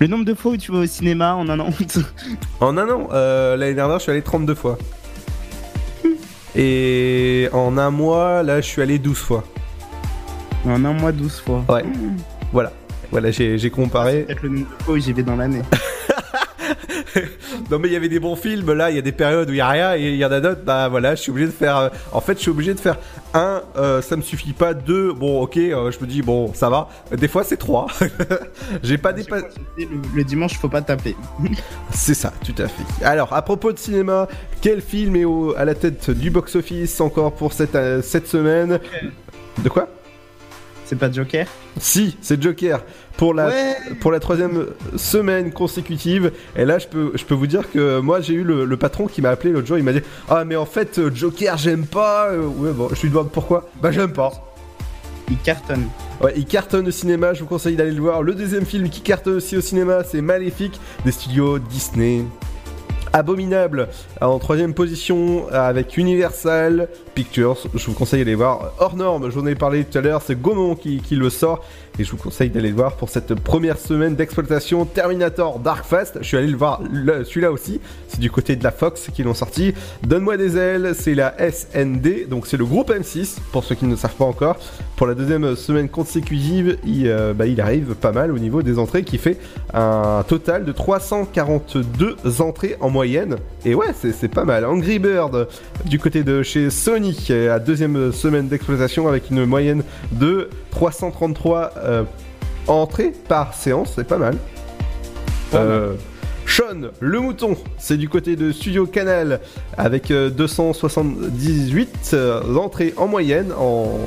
Le nombre de fois où tu vas au cinéma en un an En un an, euh, l'année dernière, je suis allé 32 fois. Et en un mois, là, je suis allé 12 fois. En un mois, 12 fois. Ouais. Voilà. Voilà, j'ai j'ai comparé. Peut-être le nombre de fois où j'y vais dans l'année. Non mais il y avait des bons films, là il y a des périodes où il y a rien et il y en a d'autres, bah voilà, je suis obligé de faire... euh, en fait je suis obligé de faire un, euh, ça me suffit pas, deux, bon ok, euh, je me dis bon ça va, des fois c'est trois. J'ai pas dépassé... Le, le dimanche, faut pas taper. C'est ça, tout à fait. Alors, à propos de cinéma, quel film est au- à la tête du box-office encore pour cette, cette semaine? De quoi? C'est pas Joker Si, c'est Joker pour la Ouais. pour la troisième semaine consécutive. Et là, je peux je peux vous dire que moi j'ai eu le, le patron qui m'a appelé l'autre jour. Il m'a dit ah mais en fait Joker j'aime pas. Ouais bon, je lui demande pourquoi. Bah j'aime pas. Il cartonne. Ouais, il cartonne au cinéma. Je vous conseille d'aller le voir. Le deuxième film qui cartonne aussi au cinéma, c'est Maléfique des studios Disney. Abominable en troisième position avec Universal Pictures. Je vous conseille d'aller voir. Hors norme, j'en ai parlé tout à l'heure, c'est Gaumont qui, qui le sort. Et je vous conseille d'aller le voir pour cette première semaine d'exploitation Terminator Dark Fast. Je suis allé le voir celui-là aussi. C'est du côté de la Fox qui l'ont sorti. Donne-moi des ailes, c'est la SND. Donc c'est le groupe M6 pour ceux qui ne le savent pas encore. Pour la deuxième semaine consécutive, il, euh, bah, il arrive pas mal au niveau des entrées qui fait un total de 342 entrées en moyenne. Et ouais, c'est pas mal. Angry Bird du côté de chez Sony, à deuxième semaine d'exploitation avec une moyenne de 333 euh, entrées par séance, c'est pas mal. Euh, Sean, le mouton, c'est du côté de Studio Canal avec euh, 278 euh, entrées en moyenne en,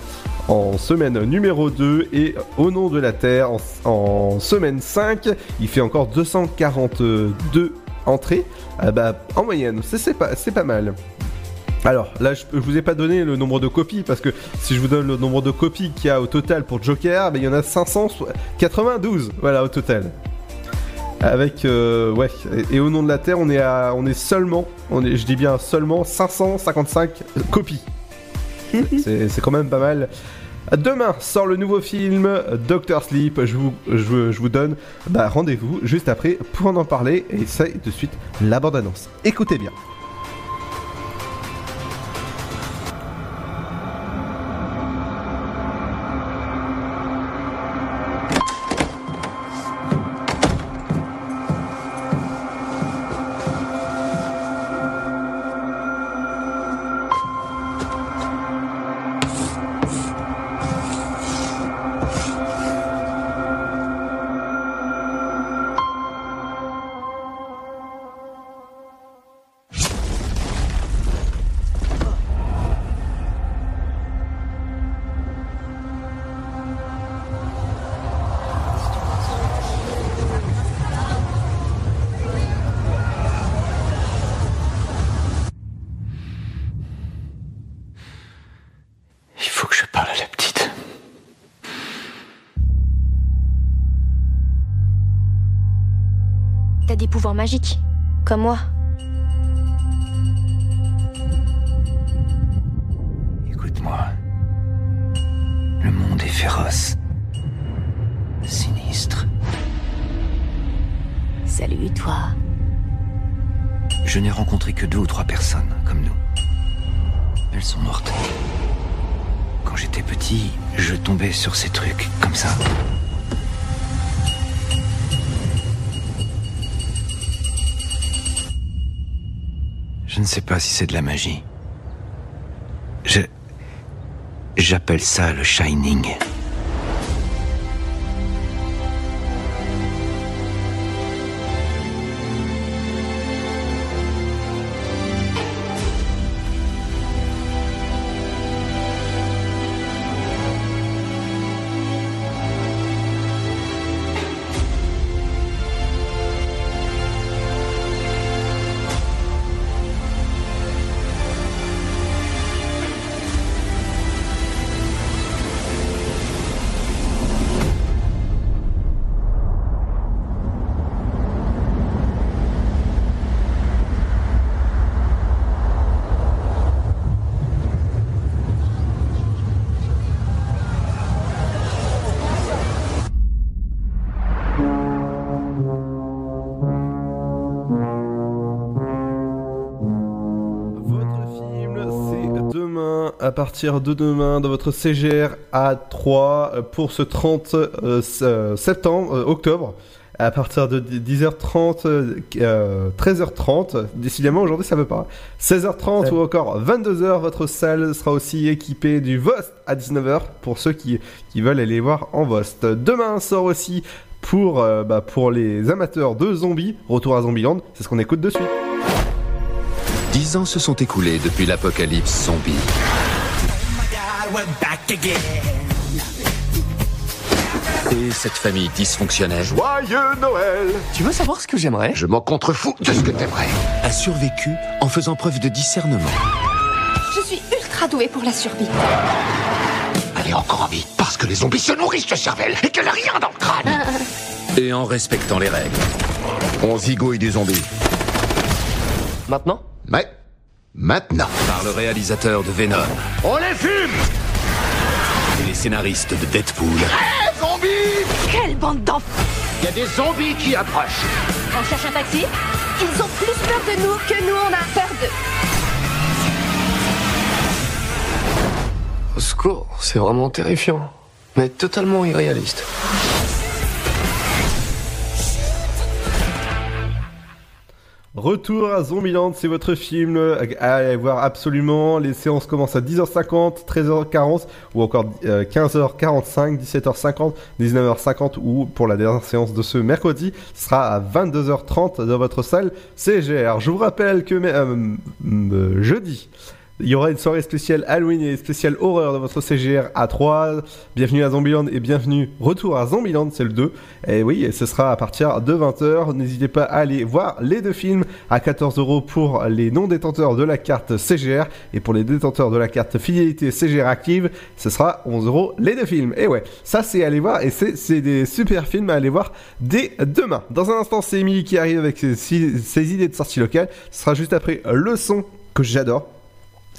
en semaine numéro 2 et au nom de la Terre en, en semaine 5, il fait encore 242 entrées Ah bah, en moyenne, c'est c'est pas, c'est pas mal. Alors là, je, je vous ai pas donné le nombre de copies parce que si je vous donne le nombre de copies qu'il y a au total pour Joker, ben, il y en a 592, voilà au total. Avec euh, ouais, et, et au nom de la Terre, on est à, on est seulement, on est, je dis bien seulement 555 copies. C'est c'est quand même pas mal. Demain sort le nouveau film Doctor Sleep. Je vous, je, je vous donne bah, rendez-vous juste après pour en parler. Et c'est de suite la bande-annonce. Écoutez bien. J'appelle ça le Shining. À partir de demain, dans votre CGR A3 pour ce 30 euh, euh, septembre, euh, octobre. À partir de 10h30, euh, 13h30, décidément aujourd'hui ça veut pas. 16h30 ou encore 22h, votre salle sera aussi équipée du Vost à 19h pour ceux qui, qui veulent aller voir en Vost. Demain sort aussi pour, euh, bah, pour les amateurs de zombies, Retour à Zombieland, c'est ce qu'on écoute de suite. Dix ans se sont écoulés depuis l'apocalypse zombie. Et cette famille dysfonctionnelle Joyeux Noël Tu veux savoir ce que j'aimerais? Je m'en contrefous de ce que t'aimerais. A survécu en faisant preuve de discernement. Je suis ultra douée pour la survie. Elle est encore en vie parce que les zombies se nourrissent de cervelle et qu'elle a rien dans le crâne. Et en respectant les règles. On zigouille des zombies. Maintenant? Ouais. Maintenant. Par le réalisateur de Venom. On les fume Et les scénaristes de Deadpool. Eh, zombies Quelle bande d'enfants Il y a des zombies qui approchent. On cherche un taxi Ils ont plus peur de nous que nous on a peur d'eux. Au secours, c'est vraiment terrifiant, mais totalement irréaliste. Retour à Zombieland, c'est votre film à voir absolument. Les séances commencent à 10h50, 13h40 ou encore euh, 15h45, 17h50, 19h50 ou pour la dernière séance de ce mercredi, ce sera à 22h30 dans votre salle CGR. Je vous rappelle que euh, jeudi, il y aura une soirée spéciale Halloween et spéciale horreur dans votre CGR à 3. Bienvenue à Zombieland et bienvenue retour à Zombieland, c'est le 2. Et oui, ce sera à partir de 20h. N'hésitez pas à aller voir les deux films à 14 euros pour les non-détenteurs de la carte CGR et pour les détenteurs de la carte fidélité CGR active, ce sera 11 euros les deux films. Et ouais, ça c'est aller voir et c'est c'est des super films à aller voir dès demain. Dans un instant, c'est Emily qui arrive avec ses, ses idées de sortie locale. Ce sera juste après le son que j'adore.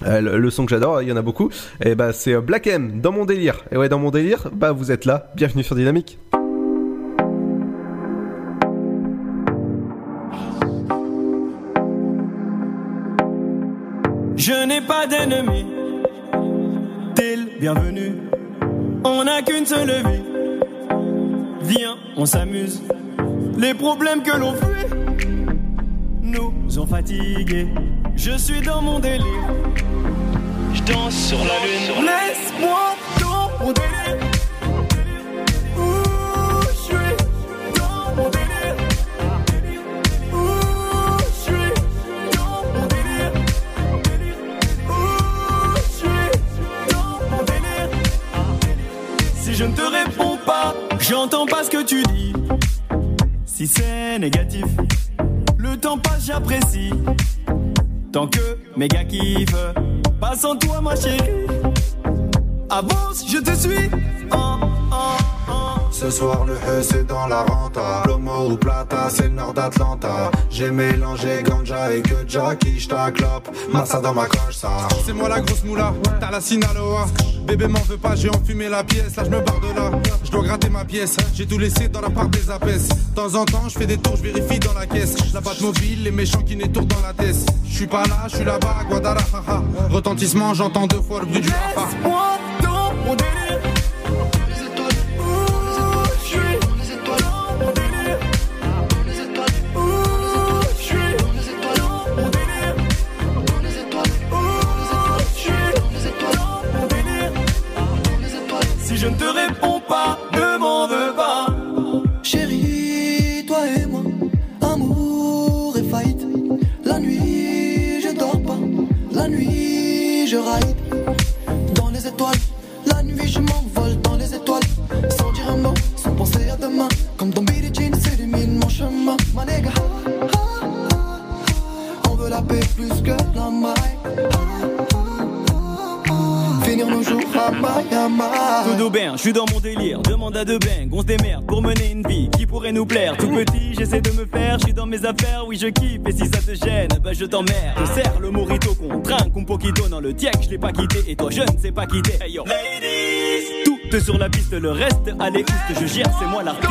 Euh, le, son que j'adore, il y en a beaucoup. Et bah c'est euh, Black M dans mon délire. Et ouais, dans mon délire, bah vous êtes là. Bienvenue sur Dynamique. Je n'ai pas d'ennemi. T'es le bienvenu. On n'a qu'une seule vie. Viens, on s'amuse. Les problèmes que l'on fuit nous ont fatigués. Je suis dans mon délire. Je danse sur la lune. Laisse-moi dans mon délire. Ouh, je suis dans mon délire. Ouh, je suis dans mon délire. Ouh, je suis dans mon délire. Si je ne te réponds pas, j'entends pas ce que tu dis. Si c'est négatif, le temps passe, j'apprécie. Tant que mes gars kiffent, pas sans toi, ma chérie. Avance, je te suis. Oh, oh, oh. Ce soir le E c'est dans la renta. Lomo ou Plata c'est le nord d'Atlanta. J'ai mélangé ganja et que Jackie j'ta clope. Massa dans ma coche ça. C'est moi la grosse moula, t'as la Sinaloa. Bébé m'en veux pas, j'ai enfumé la pièce, là je me barre de là Gratter ma pièce, j'ai tout laissé dans la part des apaises De temps en temps je fais des tours, je vérifie dans la caisse. La batte mobile, les méchants qui n'étourdent dans la tête. Je suis pas là, je suis là-bas, Guadalajara. Retentissement, j'entends deux fois le bruit du rafa suis dans mon délire. Demande à deux bang, on se démerde pour mener une vie qui pourrait nous plaire. Tout petit, j'essaie de me faire, je suis dans mes affaires, oui je kiffe. Et si ça te gêne, bah je t'emmerde. Je serre le morito qu'on trinque, un poquito dans le tiek, je l'ai pas quitté. Et toi, je ne sais pas quitter. Hey yo, ladies, tout sur la piste, le reste, allez, oust, je gère, c'est moi l'artiste.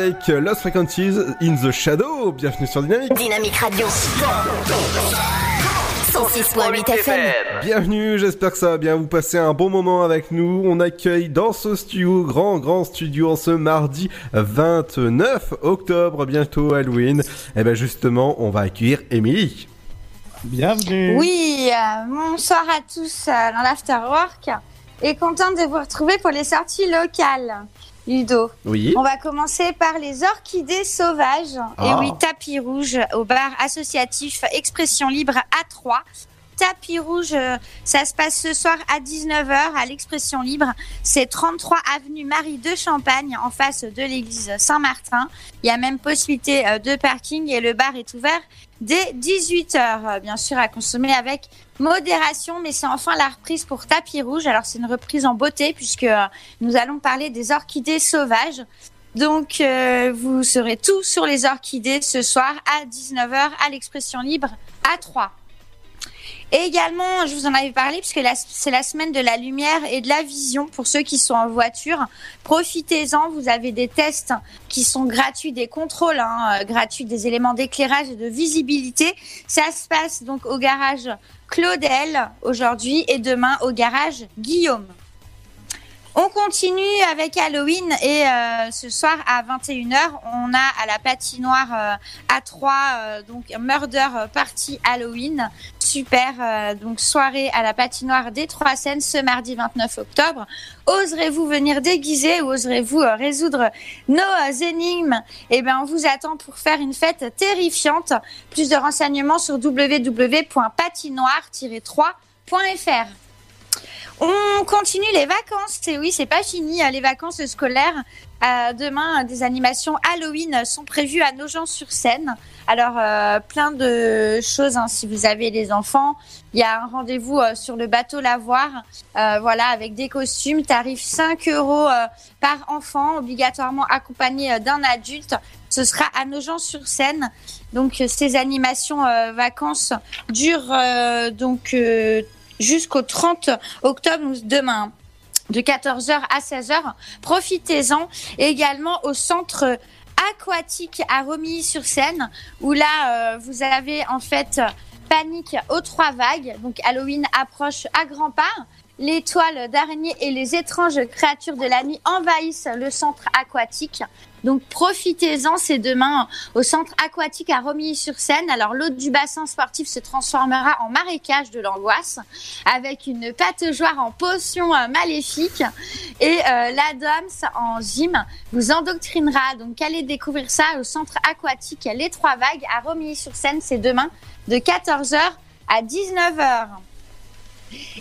Avec Lost Frequencies in the Shadow. Bienvenue sur Dynamique. Dynamique Radio. 106.8 FM. Bienvenue, j'espère que ça va bien vous passer un bon moment avec nous. On accueille dans ce studio, grand grand studio, en ce mardi 29 octobre, bientôt Halloween. Et ben justement, on va accueillir Émilie. Bienvenue. Oui, euh, bonsoir à tous euh, dans l'Afterwork et contente de vous retrouver pour les sorties locales. Ludo. Oui. On va commencer par les orchidées sauvages. Ah. Et oui, tapis rouge au bar associatif Expression Libre à 3. Tapis rouge, euh, ça se passe ce soir à 19h à l'Expression Libre. C'est 33 avenue Marie de Champagne en face de l'église Saint-Martin. Il y a même possibilité euh, de parking et le bar est ouvert dès 18h. Bien sûr, à consommer avec modération, mais c'est enfin la reprise pour tapis rouge. Alors c'est une reprise en beauté puisque euh, nous allons parler des orchidées sauvages. Donc euh, vous serez tous sur les orchidées ce soir à 19h à l'expression libre à 3. Et également, je vous en avais parlé puisque c'est la semaine de la lumière et de la vision pour ceux qui sont en voiture. Profitez-en, vous avez des tests qui sont gratuits, des contrôles hein, euh, gratuits, des éléments d'éclairage et de visibilité. Ça se passe donc au garage Claudel aujourd'hui et demain au garage Guillaume. On continue avec Halloween et euh, ce soir à 21h, on a à la patinoire euh, à 3 euh, donc Murder Party Halloween. Super euh, donc soirée à la patinoire des Trois Seines ce mardi 29 octobre. Oserez-vous venir déguiser ou oserez-vous euh, résoudre nos euh, énigmes? Eh bien, on vous attend pour faire une fête terrifiante. Plus de renseignements sur www.patinoire-3.fr. On continue les vacances. Et oui, c'est pas fini, hein, les vacances scolaires. Euh, demain, des animations Halloween sont prévues à Nogent-sur-Seine. Alors, euh, plein de choses hein, si vous avez des enfants. Il y a un rendez-vous euh, sur le bateau Lavoir, voilà, avec des costumes. Tarif 5 euros par enfant, obligatoirement accompagné d'un adulte. Ce sera à Nogent-sur-Seine. Donc, ces animations vacances durent donc jusqu'au 30 octobre, demain de 14h à 16h. Profitez-en également au centre aquatique à Romilly-sur-Seine où là euh, vous avez en fait panique aux trois vagues. Donc Halloween approche à grands pas. Les toiles et les étranges créatures de la nuit envahissent le centre aquatique. Donc profitez-en, c'est demain au centre aquatique à Romilly-sur-Seine. Alors l'eau du bassin sportif se transformera en marécage de l'angoisse avec une pataugeoire en potion euh, maléfique et euh, l'Adams en gym vous endoctrinera. Donc allez découvrir ça au centre aquatique Les Trois Vagues à Romilly-sur-Seine. C'est demain de 14h à 19h.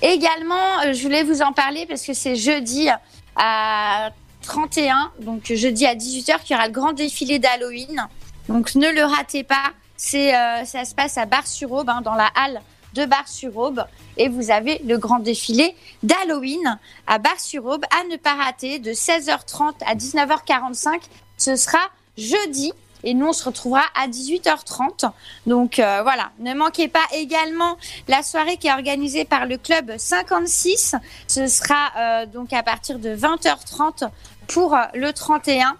Également, euh, je voulais vous en parler parce que c'est jeudi à 31, donc jeudi à 18h, qu'il y aura le grand défilé d'Halloween. Donc ne le ratez pas. C'est, euh, ça se passe à Bar-sur-Aube, hein, dans la halle de Bar-sur-Aube. Et vous avez le grand défilé d'Halloween à Bar-sur-Aube à ne pas rater de 16h30 à 19h45. Ce sera jeudi. Et nous, on se retrouvera à 18h30. Donc euh, voilà, ne manquez pas également la soirée qui est organisée par le club 56. Ce sera euh, donc à partir de 20h30 pour euh, le 31.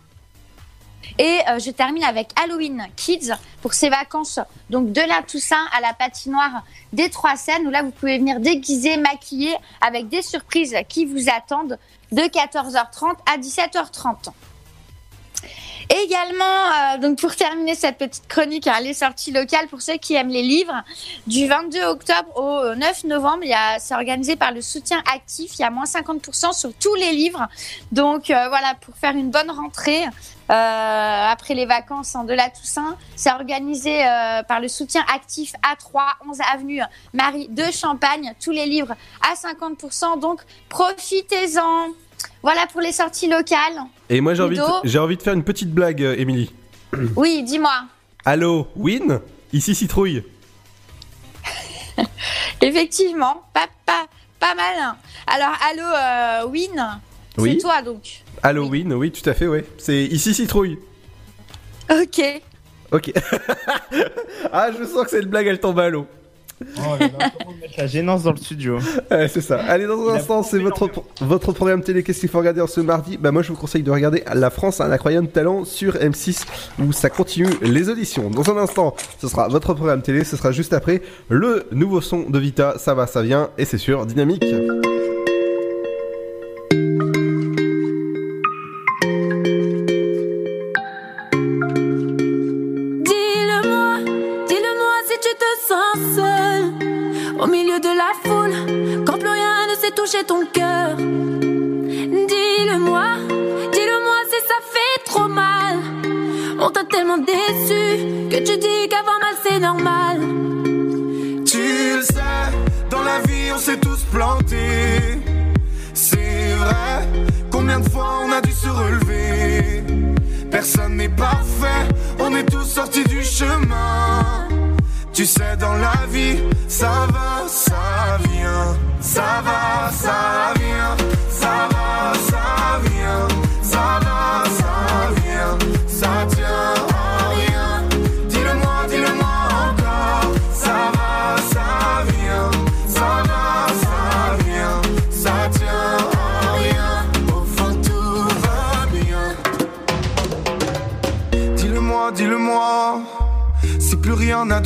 Et euh, je termine avec Halloween Kids pour ces vacances donc de la Toussaint à la patinoire des Trois Seines où là vous pouvez venir déguiser, maquiller avec des surprises qui vous attendent de 14h30 à 17h30. Également, euh, donc pour terminer cette petite chronique, hein, les sorties locales pour ceux qui aiment les livres, du 22 octobre au 9 novembre, c'est organisé par le soutien actif. Il y a moins 50% sur tous les livres. Donc euh, voilà, pour faire une bonne rentrée euh, après les vacances en de la Toussaint, c'est organisé euh, par le soutien actif A3, 11 avenue Marie de Champagne. Tous les livres à 50%. Donc profitez-en. Voilà pour les sorties locales. Et moi j'ai envie, de, envie faire une petite blague, euh, Émilie. Oui, dis-moi. Allô, Win? Ici Citrouille. Effectivement, pas, pas, pas mal. Alors, allô, euh, Win? Oui. C'est toi donc. Halloween, oui, tout à fait, ouais. C'est ici Citrouille. Ok. Ok. ah, je sens que cette blague, elle tombe à l'eau. Oh là là, comment mettre la gênance dans le studio Ouais, c'est ça. Allez, dans un instant, c'est votre, votre programme télé. Qu'est-ce qu'il faut regarder en ce mardi? Bah, moi, je vous conseille de regarder La France a un incroyable talent sur M6 où ça continue les auditions. Dans un instant, ce sera votre programme télé. Ce sera juste après le nouveau son de Vita. Ça va, ça vient. Et c'est sûr, dynamique. Ton cœur Dis-le-moi, dis-le-moi si ça fait trop mal On t'a tellement déçu Que tu dis qu'avoir mal c'est normal Tu le sais, dans la vie on s'est tous plantés. C'est vrai, combien de fois on a dû se relever? Personne n'est parfait, on est tous sortis du chemin. Tu sais, dans la vie, ça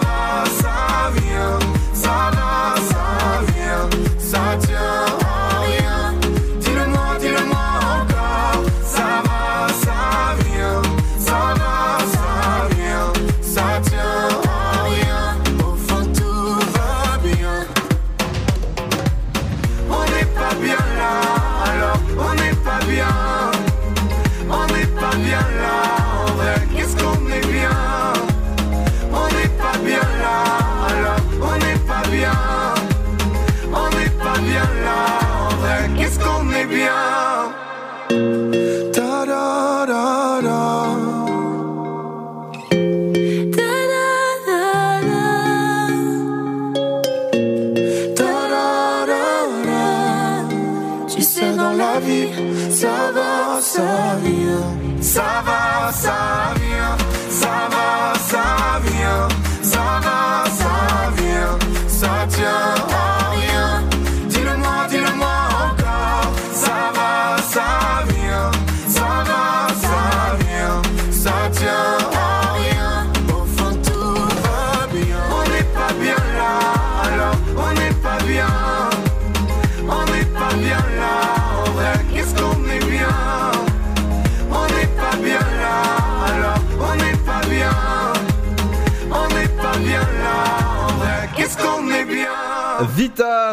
va,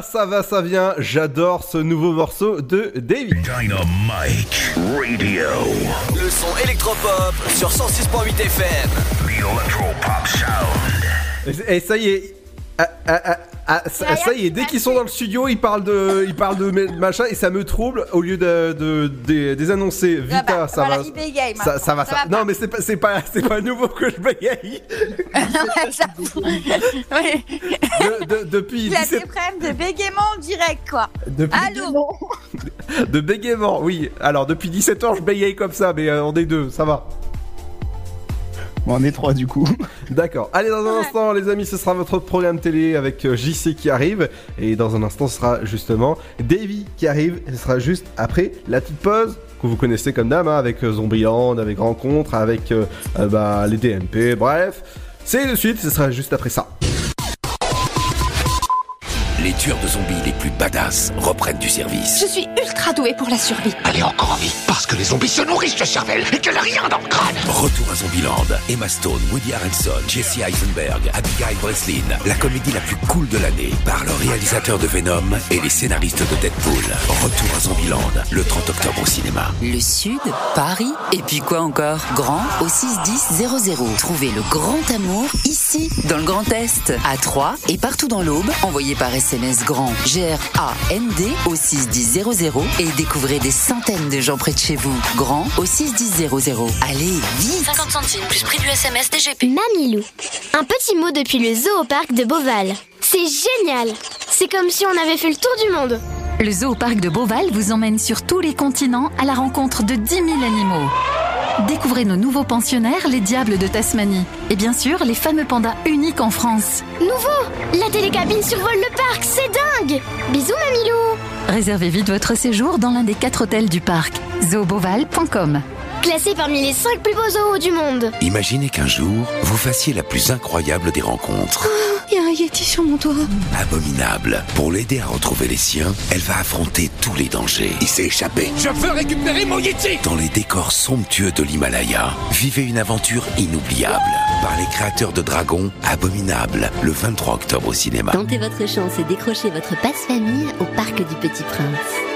Ça va, ça vient. J'adore ce nouveau morceau de David. Dynamite Radio. Le son électropop sur 106.8 FM. The Electropop Sound. Et ça y est. ah, ah, ah, ah, ça, ça y est, dès qu'ils sont dans le studio, ils parlent de, ils parlent de machin et ça me trouble. Au lieu de, de, des- des annoncer Vita, Ah bah, ça voilà, va. ça, ça va, ça ça- va Non, mais c'est pas, c'est pas, c'est pas nouveau que je bégaye. Ouais. De- de- depuis Il a 17 des problèmes de bégaiement en direct, quoi. Depuis- Allô de bégaiement, oui. Alors depuis 17 ans, je bégaye comme ça, mais euh, on est deux, ça va. Bon, on est trois du coup. D'accord. Allez, dans un instant, les amis, ce sera votre programme télé avec euh, JC qui arrive. Et dans un instant, ce sera justement Davy qui arrive. Et ce sera juste après la petite pause que vous connaissez comme dame, hein, avec euh, Zombieland, avec Rencontre, avec euh, euh, bah, les DNP, bref. C'est de suite, ce sera juste après ça. Les tueurs de zombies les plus badass reprennent du service. Je suis ultra douée pour la survie. Elle est encore en vie parce que les zombies se nourrissent de cervelle et qu'elle a rien dans le crâne. Retour à Zombieland. Emma Stone, Woody Harrelson, Jesse Eisenberg, Abigail Breslin. La comédie la plus cool de l'année par le réalisateur de Venom et les scénaristes de Deadpool. Retour à Zombieland, le 30 octobre au cinéma. Le Sud, Paris, et puis quoi encore? Grand au 61000. Trouvez le grand amour ici, dans le Grand Est, à Troyes et partout dans l'Aube. Envoyez par SMS grand G-R-A-N-D au 61000 et découvrez des centaines de gens près de chez vous. Grand au 61000. Allez, vite 50 centimes plus prix du SMS DGP. Mamilou. Un petit mot depuis le zoo au parc de Beauval. C'est génial C'est comme si on avait fait le tour du monde. Le zoo parc de Beauval vous emmène sur tous les continents à la rencontre de 10 000 animaux. Découvrez nos nouveaux pensionnaires, les diables de Tasmanie. Et bien sûr, les fameux pandas uniques en France. Nouveau La télécabine survole le parc, c'est dingue Bisous Mamilou Réservez vite votre séjour dans l'un des quatre hôtels du parc. zooboval.com Classé parmi les 5 plus beaux zoos du monde. Imaginez qu'un jour, vous fassiez la plus incroyable des rencontres. Il y a un Yeti sur mon toit. Abominable. Pour l'aider à retrouver les siens, elle va affronter tous les dangers. Il s'est échappé. Je veux récupérer mon Yeti Dans les décors somptueux de l'Himalaya, vivez une aventure inoubliable par les créateurs de Dragon Abominable le 23 octobre au cinéma. Tentez votre chance et décrochez votre passe-famille au Parc du Petit Prince.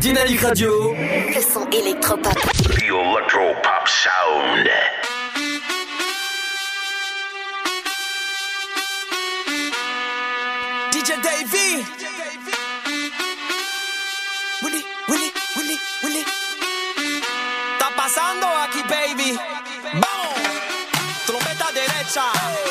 Dynamique Radio. Le son électropop. The electropop sound. DJ Davy. Willy, Willy, Willy, Willy. Está pasando aquí, baby. Vamos. Trompeta derecha.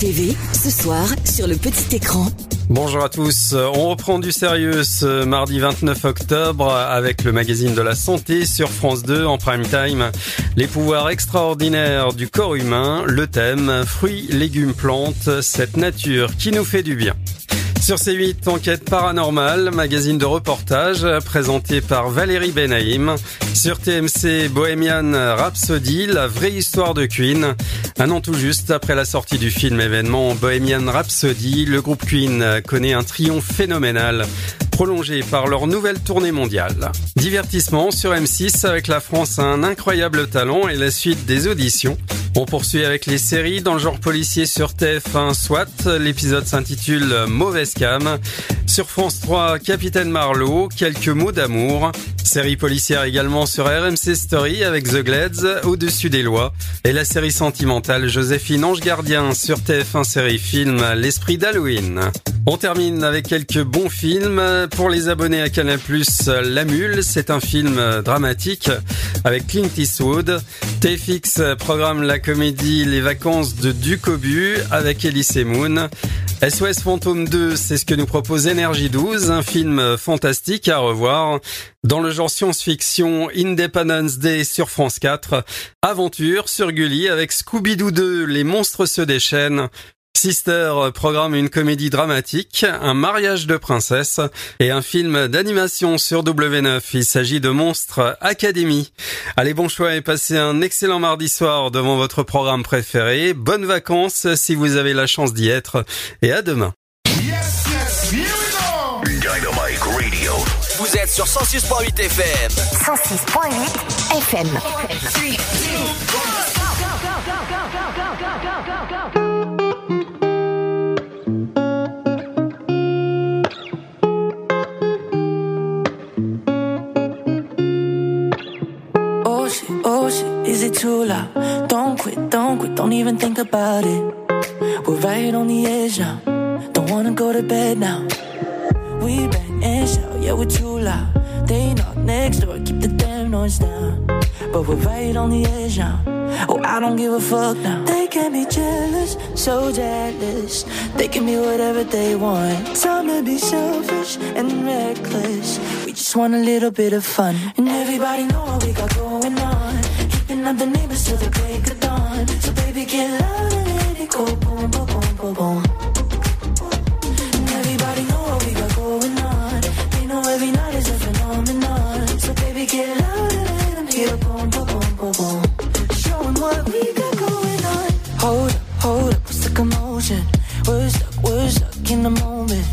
TV, ce soir, sur le petit écran. Bonjour à tous. On reprend du sérieux ce mardi 29 octobre avec le magazine de la santé sur France 2 en prime time. Les pouvoirs extraordinaires du corps humain, le thème fruits, légumes, plantes, cette nature qui nous fait du bien. Sur C8, enquête paranormale, magazine de reportage présenté par Valérie Benaïm. Sur TMC, Bohemian Rhapsody, la vraie histoire de Queen. Un an tout juste après la sortie du film événement Bohemian Rhapsody, le groupe Queen connaît un triomphe phénoménal prolongé par leur nouvelle tournée mondiale. Divertissement sur M6 avec la France a un incroyable talent et la suite des auditions. On poursuit avec les séries dans le genre policier sur TF1 SWAT. L'épisode s'intitule Mauvaise cam. Sur France 3, Capitaine Marlowe, quelques mots d'amour. Série policière également sur RMC Story avec The Glades, Au-dessus des lois. Et la série sentimentale Joséphine Ange Gardien sur TF1 série film L'esprit d'Halloween. On termine avec quelques bons films. Pour les abonnés à Canal+, La Mule, c'est un film dramatique avec Clint Eastwood. TFX programme la comédie Les vacances de Ducobu avec Elise Moon. SOS Fantôme 2, c'est ce que nous propose Énergie 12, un film fantastique à revoir. Dans le genre science-fiction, Independence Day sur France 4. Aventure sur Gulli avec Scooby-Doo 2, Les monstres se déchaînent. Sister programme une comédie dramatique, un mariage de princesse et un film d'animation sur W9. Il s'agit de Monstres Academy. Allez, bon choix et passez un excellent mardi soir devant votre programme préféré. Bonnes vacances si vous avez la chance d'y être et à demain. Dynamite Radio. Vous êtes sur 106.8 FM. 106.8 FM. Oh shit, is it too loud? Don't quit, don't quit, don't even think about it. We're right on the edge now. Don't wanna go to bed now. We bang and shout. Yeah, we're too loud. They knock next door, keep the damn noise down. But we're right on the edge now. Oh, I don't give a fuck now. They can be jealous, so jealous. They can be whatever they want. Time to be selfish and reckless. We just want a little bit of fun. And everybody know what we got going on. Keeping up the neighbors till the break of dawn. So baby, get loud and let it go. Boom, boom, boom, boom, boom. We're stuck, we're stuck in the moment.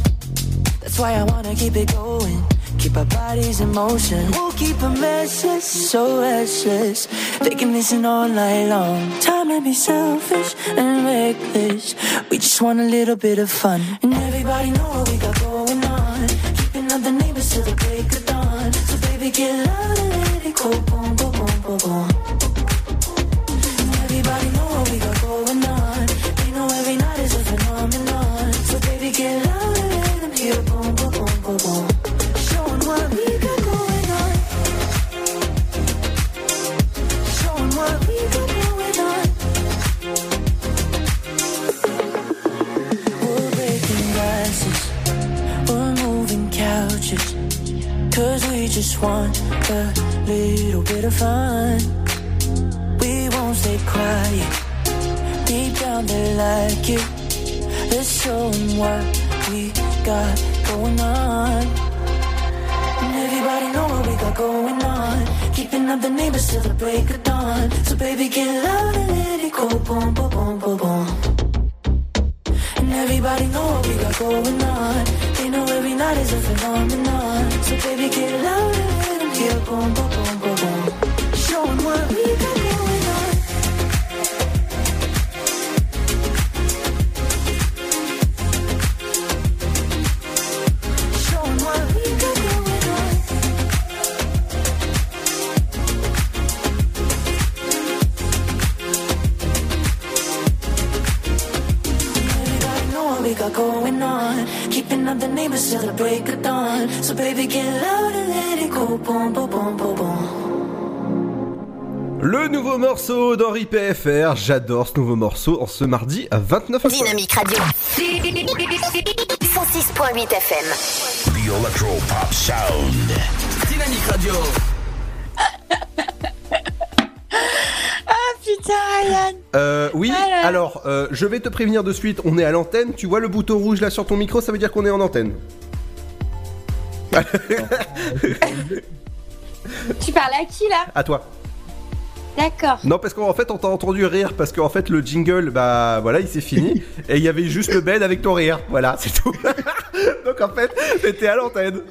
That's why I wanna keep it going. Keep our bodies in motion. We'll keep them restless, so restless. They can listen all night long. Time to be selfish and reckless. We just want a little bit of fun. And everybody know what we got going on. Keeping up the neighbors till the break of a little bit of fun. We won't stay quiet. Deep down they like it. Let's show 'em what we got going on. And everybody know what we got going on. Keeping up the neighbors till the break of dawn. So baby, get loud and let it go. Boom, boom, boom, boom, boom. And everybody know what we got going on. They know every night is a phenomenon. So baby, get loud Showing what we got going on. What we got going on. Everybody know what we got going on. Keeping up the neighbors till the break of dawn. So baby, get loud Le nouveau morceau d'Henri PFR, j'adore ce nouveau morceau en ce mardi à 29 octobre. Dynamique Radio. 106.8 FM. The Electro Pop Sound. Dynamique Radio. Ah putain, Ryan. Euh, oui, Voilà. alors euh, je vais te prévenir de suite, on est à l'antenne, tu vois le bouton rouge là sur ton micro, ça veut dire qu'on est en antenne. Tu parles à qui là à toi. D'accord. Non, parce qu'en fait on t'a entendu rire, parce qu'en fait le jingle, bah voilà, il s'est fini, et il y avait juste le bed avec ton rire, voilà, c'est tout. Donc en fait, t'étais à l'antenne.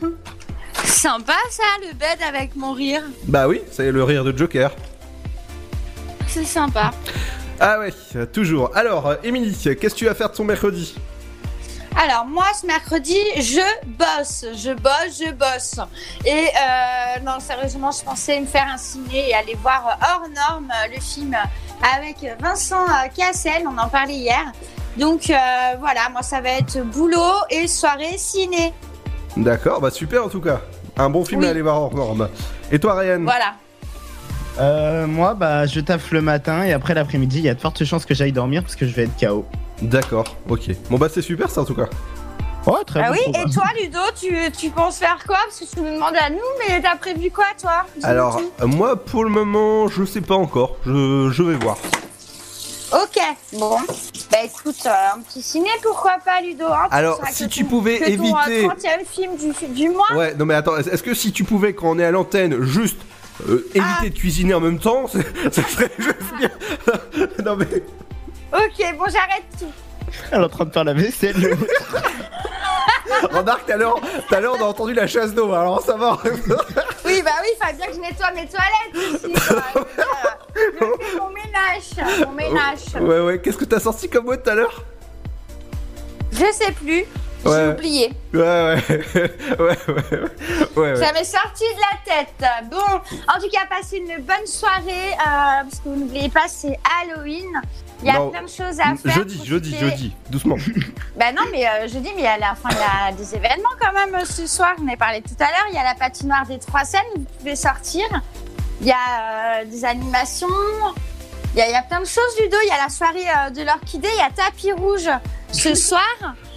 Sympa ça, le bed avec mon rire. Bah oui, c'est le rire de Joker. C'est sympa. Ah ouais, toujours. Alors, Émilie, qu'est-ce que tu vas faire de ton mercredi? Alors moi ce mercredi je bosse, je bosse, je bosse. Et euh, non sérieusement je pensais me faire un ciné et aller voir hors norme le film avec Vincent euh, Cassel, on en parlait hier. Donc euh, voilà, moi ça va être boulot et soirée ciné. D'accord, bah super en tout cas. Un bon film Oui. à aller voir hors norme. Et toi, Ryan? Voilà. Euh, moi, bah, je taffe le matin et après l'après-midi, il y a de fortes chances que j'aille dormir parce que je vais être KO. D'accord, ok. Bon bah c'est super ça en tout cas. Ouais, très Ah bon oui, programme. et toi Ludo, tu, tu penses faire quoi? Parce que tu nous demandes à nous, mais t'as prévu quoi toi? Alors, euh, moi pour le moment, je sais pas encore. Je, je vais voir. Ok, bon. Bah écoute, euh, un petit ciné, pourquoi pas Ludo hein, Alors, si que tu ton- pouvais que ton, éviter- euh, 30e film du, du mois Ouais, non mais attends, est-ce que si tu pouvais quand on est à l'antenne juste euh, éviter Ah. de cuisiner en même temps, c'est- ça serait juste bien. non mais Ok, bon j'arrête tout. Elle est en train de faire la vaisselle. remarque tout à l'heure, on a entendu la chasse d'eau, alors ça va. Oui, bah oui, il fallait bien que je nettoie mes toilettes ici. quoi. Donc, je fais mon ménage, mon ménage. ouais ouais, qu'est-ce que t'as sorti comme mot tout à l'heure? Je sais plus. J'ai oublié. Ouais, ouais. ouais, ouais. ouais, ouais. Ça m'est sorti de la tête. Bon, en tout cas, passez une bonne soirée. euh, parce que vous n'oubliez pas, c'est Halloween. Il y a Non. plein de choses à faire. Jeudi, jeudi, profitez. jeudi. Doucement. Bah non, mais euh, je dis, mais à la fin, il y a des événements quand même euh, ce soir. On en a parlé tout à l'heure. Il y a la patinoire des Trois Seines où vous pouvez sortir. Il y a euh, des animations. Il y, a, il y a plein de choses, Ludo. Il y a la soirée euh, de l'orchidée. Il y a tapis rouge ce soir.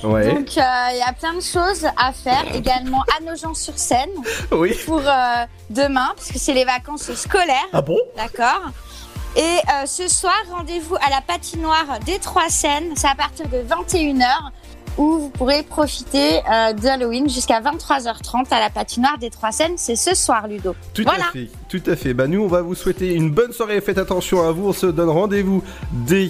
Ouais. Donc, euh, il y a plein de choses à faire. Également à Nogent-sur-Seine Oui. pour euh, demain, parce que c'est les vacances scolaires. Ah bon? D'accord. Et euh, ce soir, rendez-vous à la patinoire des Trois Seines. C'est à partir de 21h où vous pourrez profiter euh, d'Halloween jusqu'à 23h30 à la patinoire des Trois Seines. C'est ce soir, Ludo. Tout voilà. à fait, tout à fait. Bah nous, on va vous souhaiter une bonne soirée. Faites attention à vous. On se donne rendez-vous dès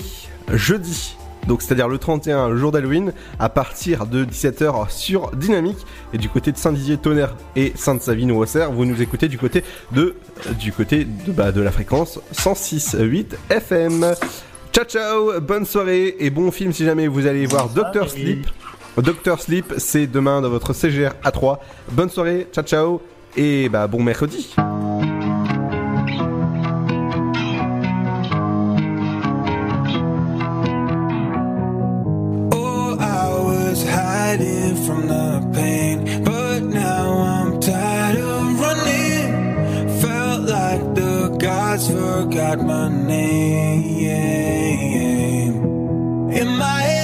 jeudi. Donc c'est-à-dire le 31, le jour d'Halloween, à partir de 17h sur Dynamique. Et du côté de Saint-Dizier, Tonnerre et Sainte-Savine Auxerre, vous nous écoutez du côté de du côté de, bah, de la fréquence 106.8 FM. Ciao ciao, bonne soirée et bon film si jamais vous allez voir Doctor Sleep. Doctor Sleep, c'est demain dans votre CGR A3. Bonne soirée, ciao ciao et bah bon mercredi. Hiding from the pain, but now I'm tired of running. Felt like the gods forgot my name. In my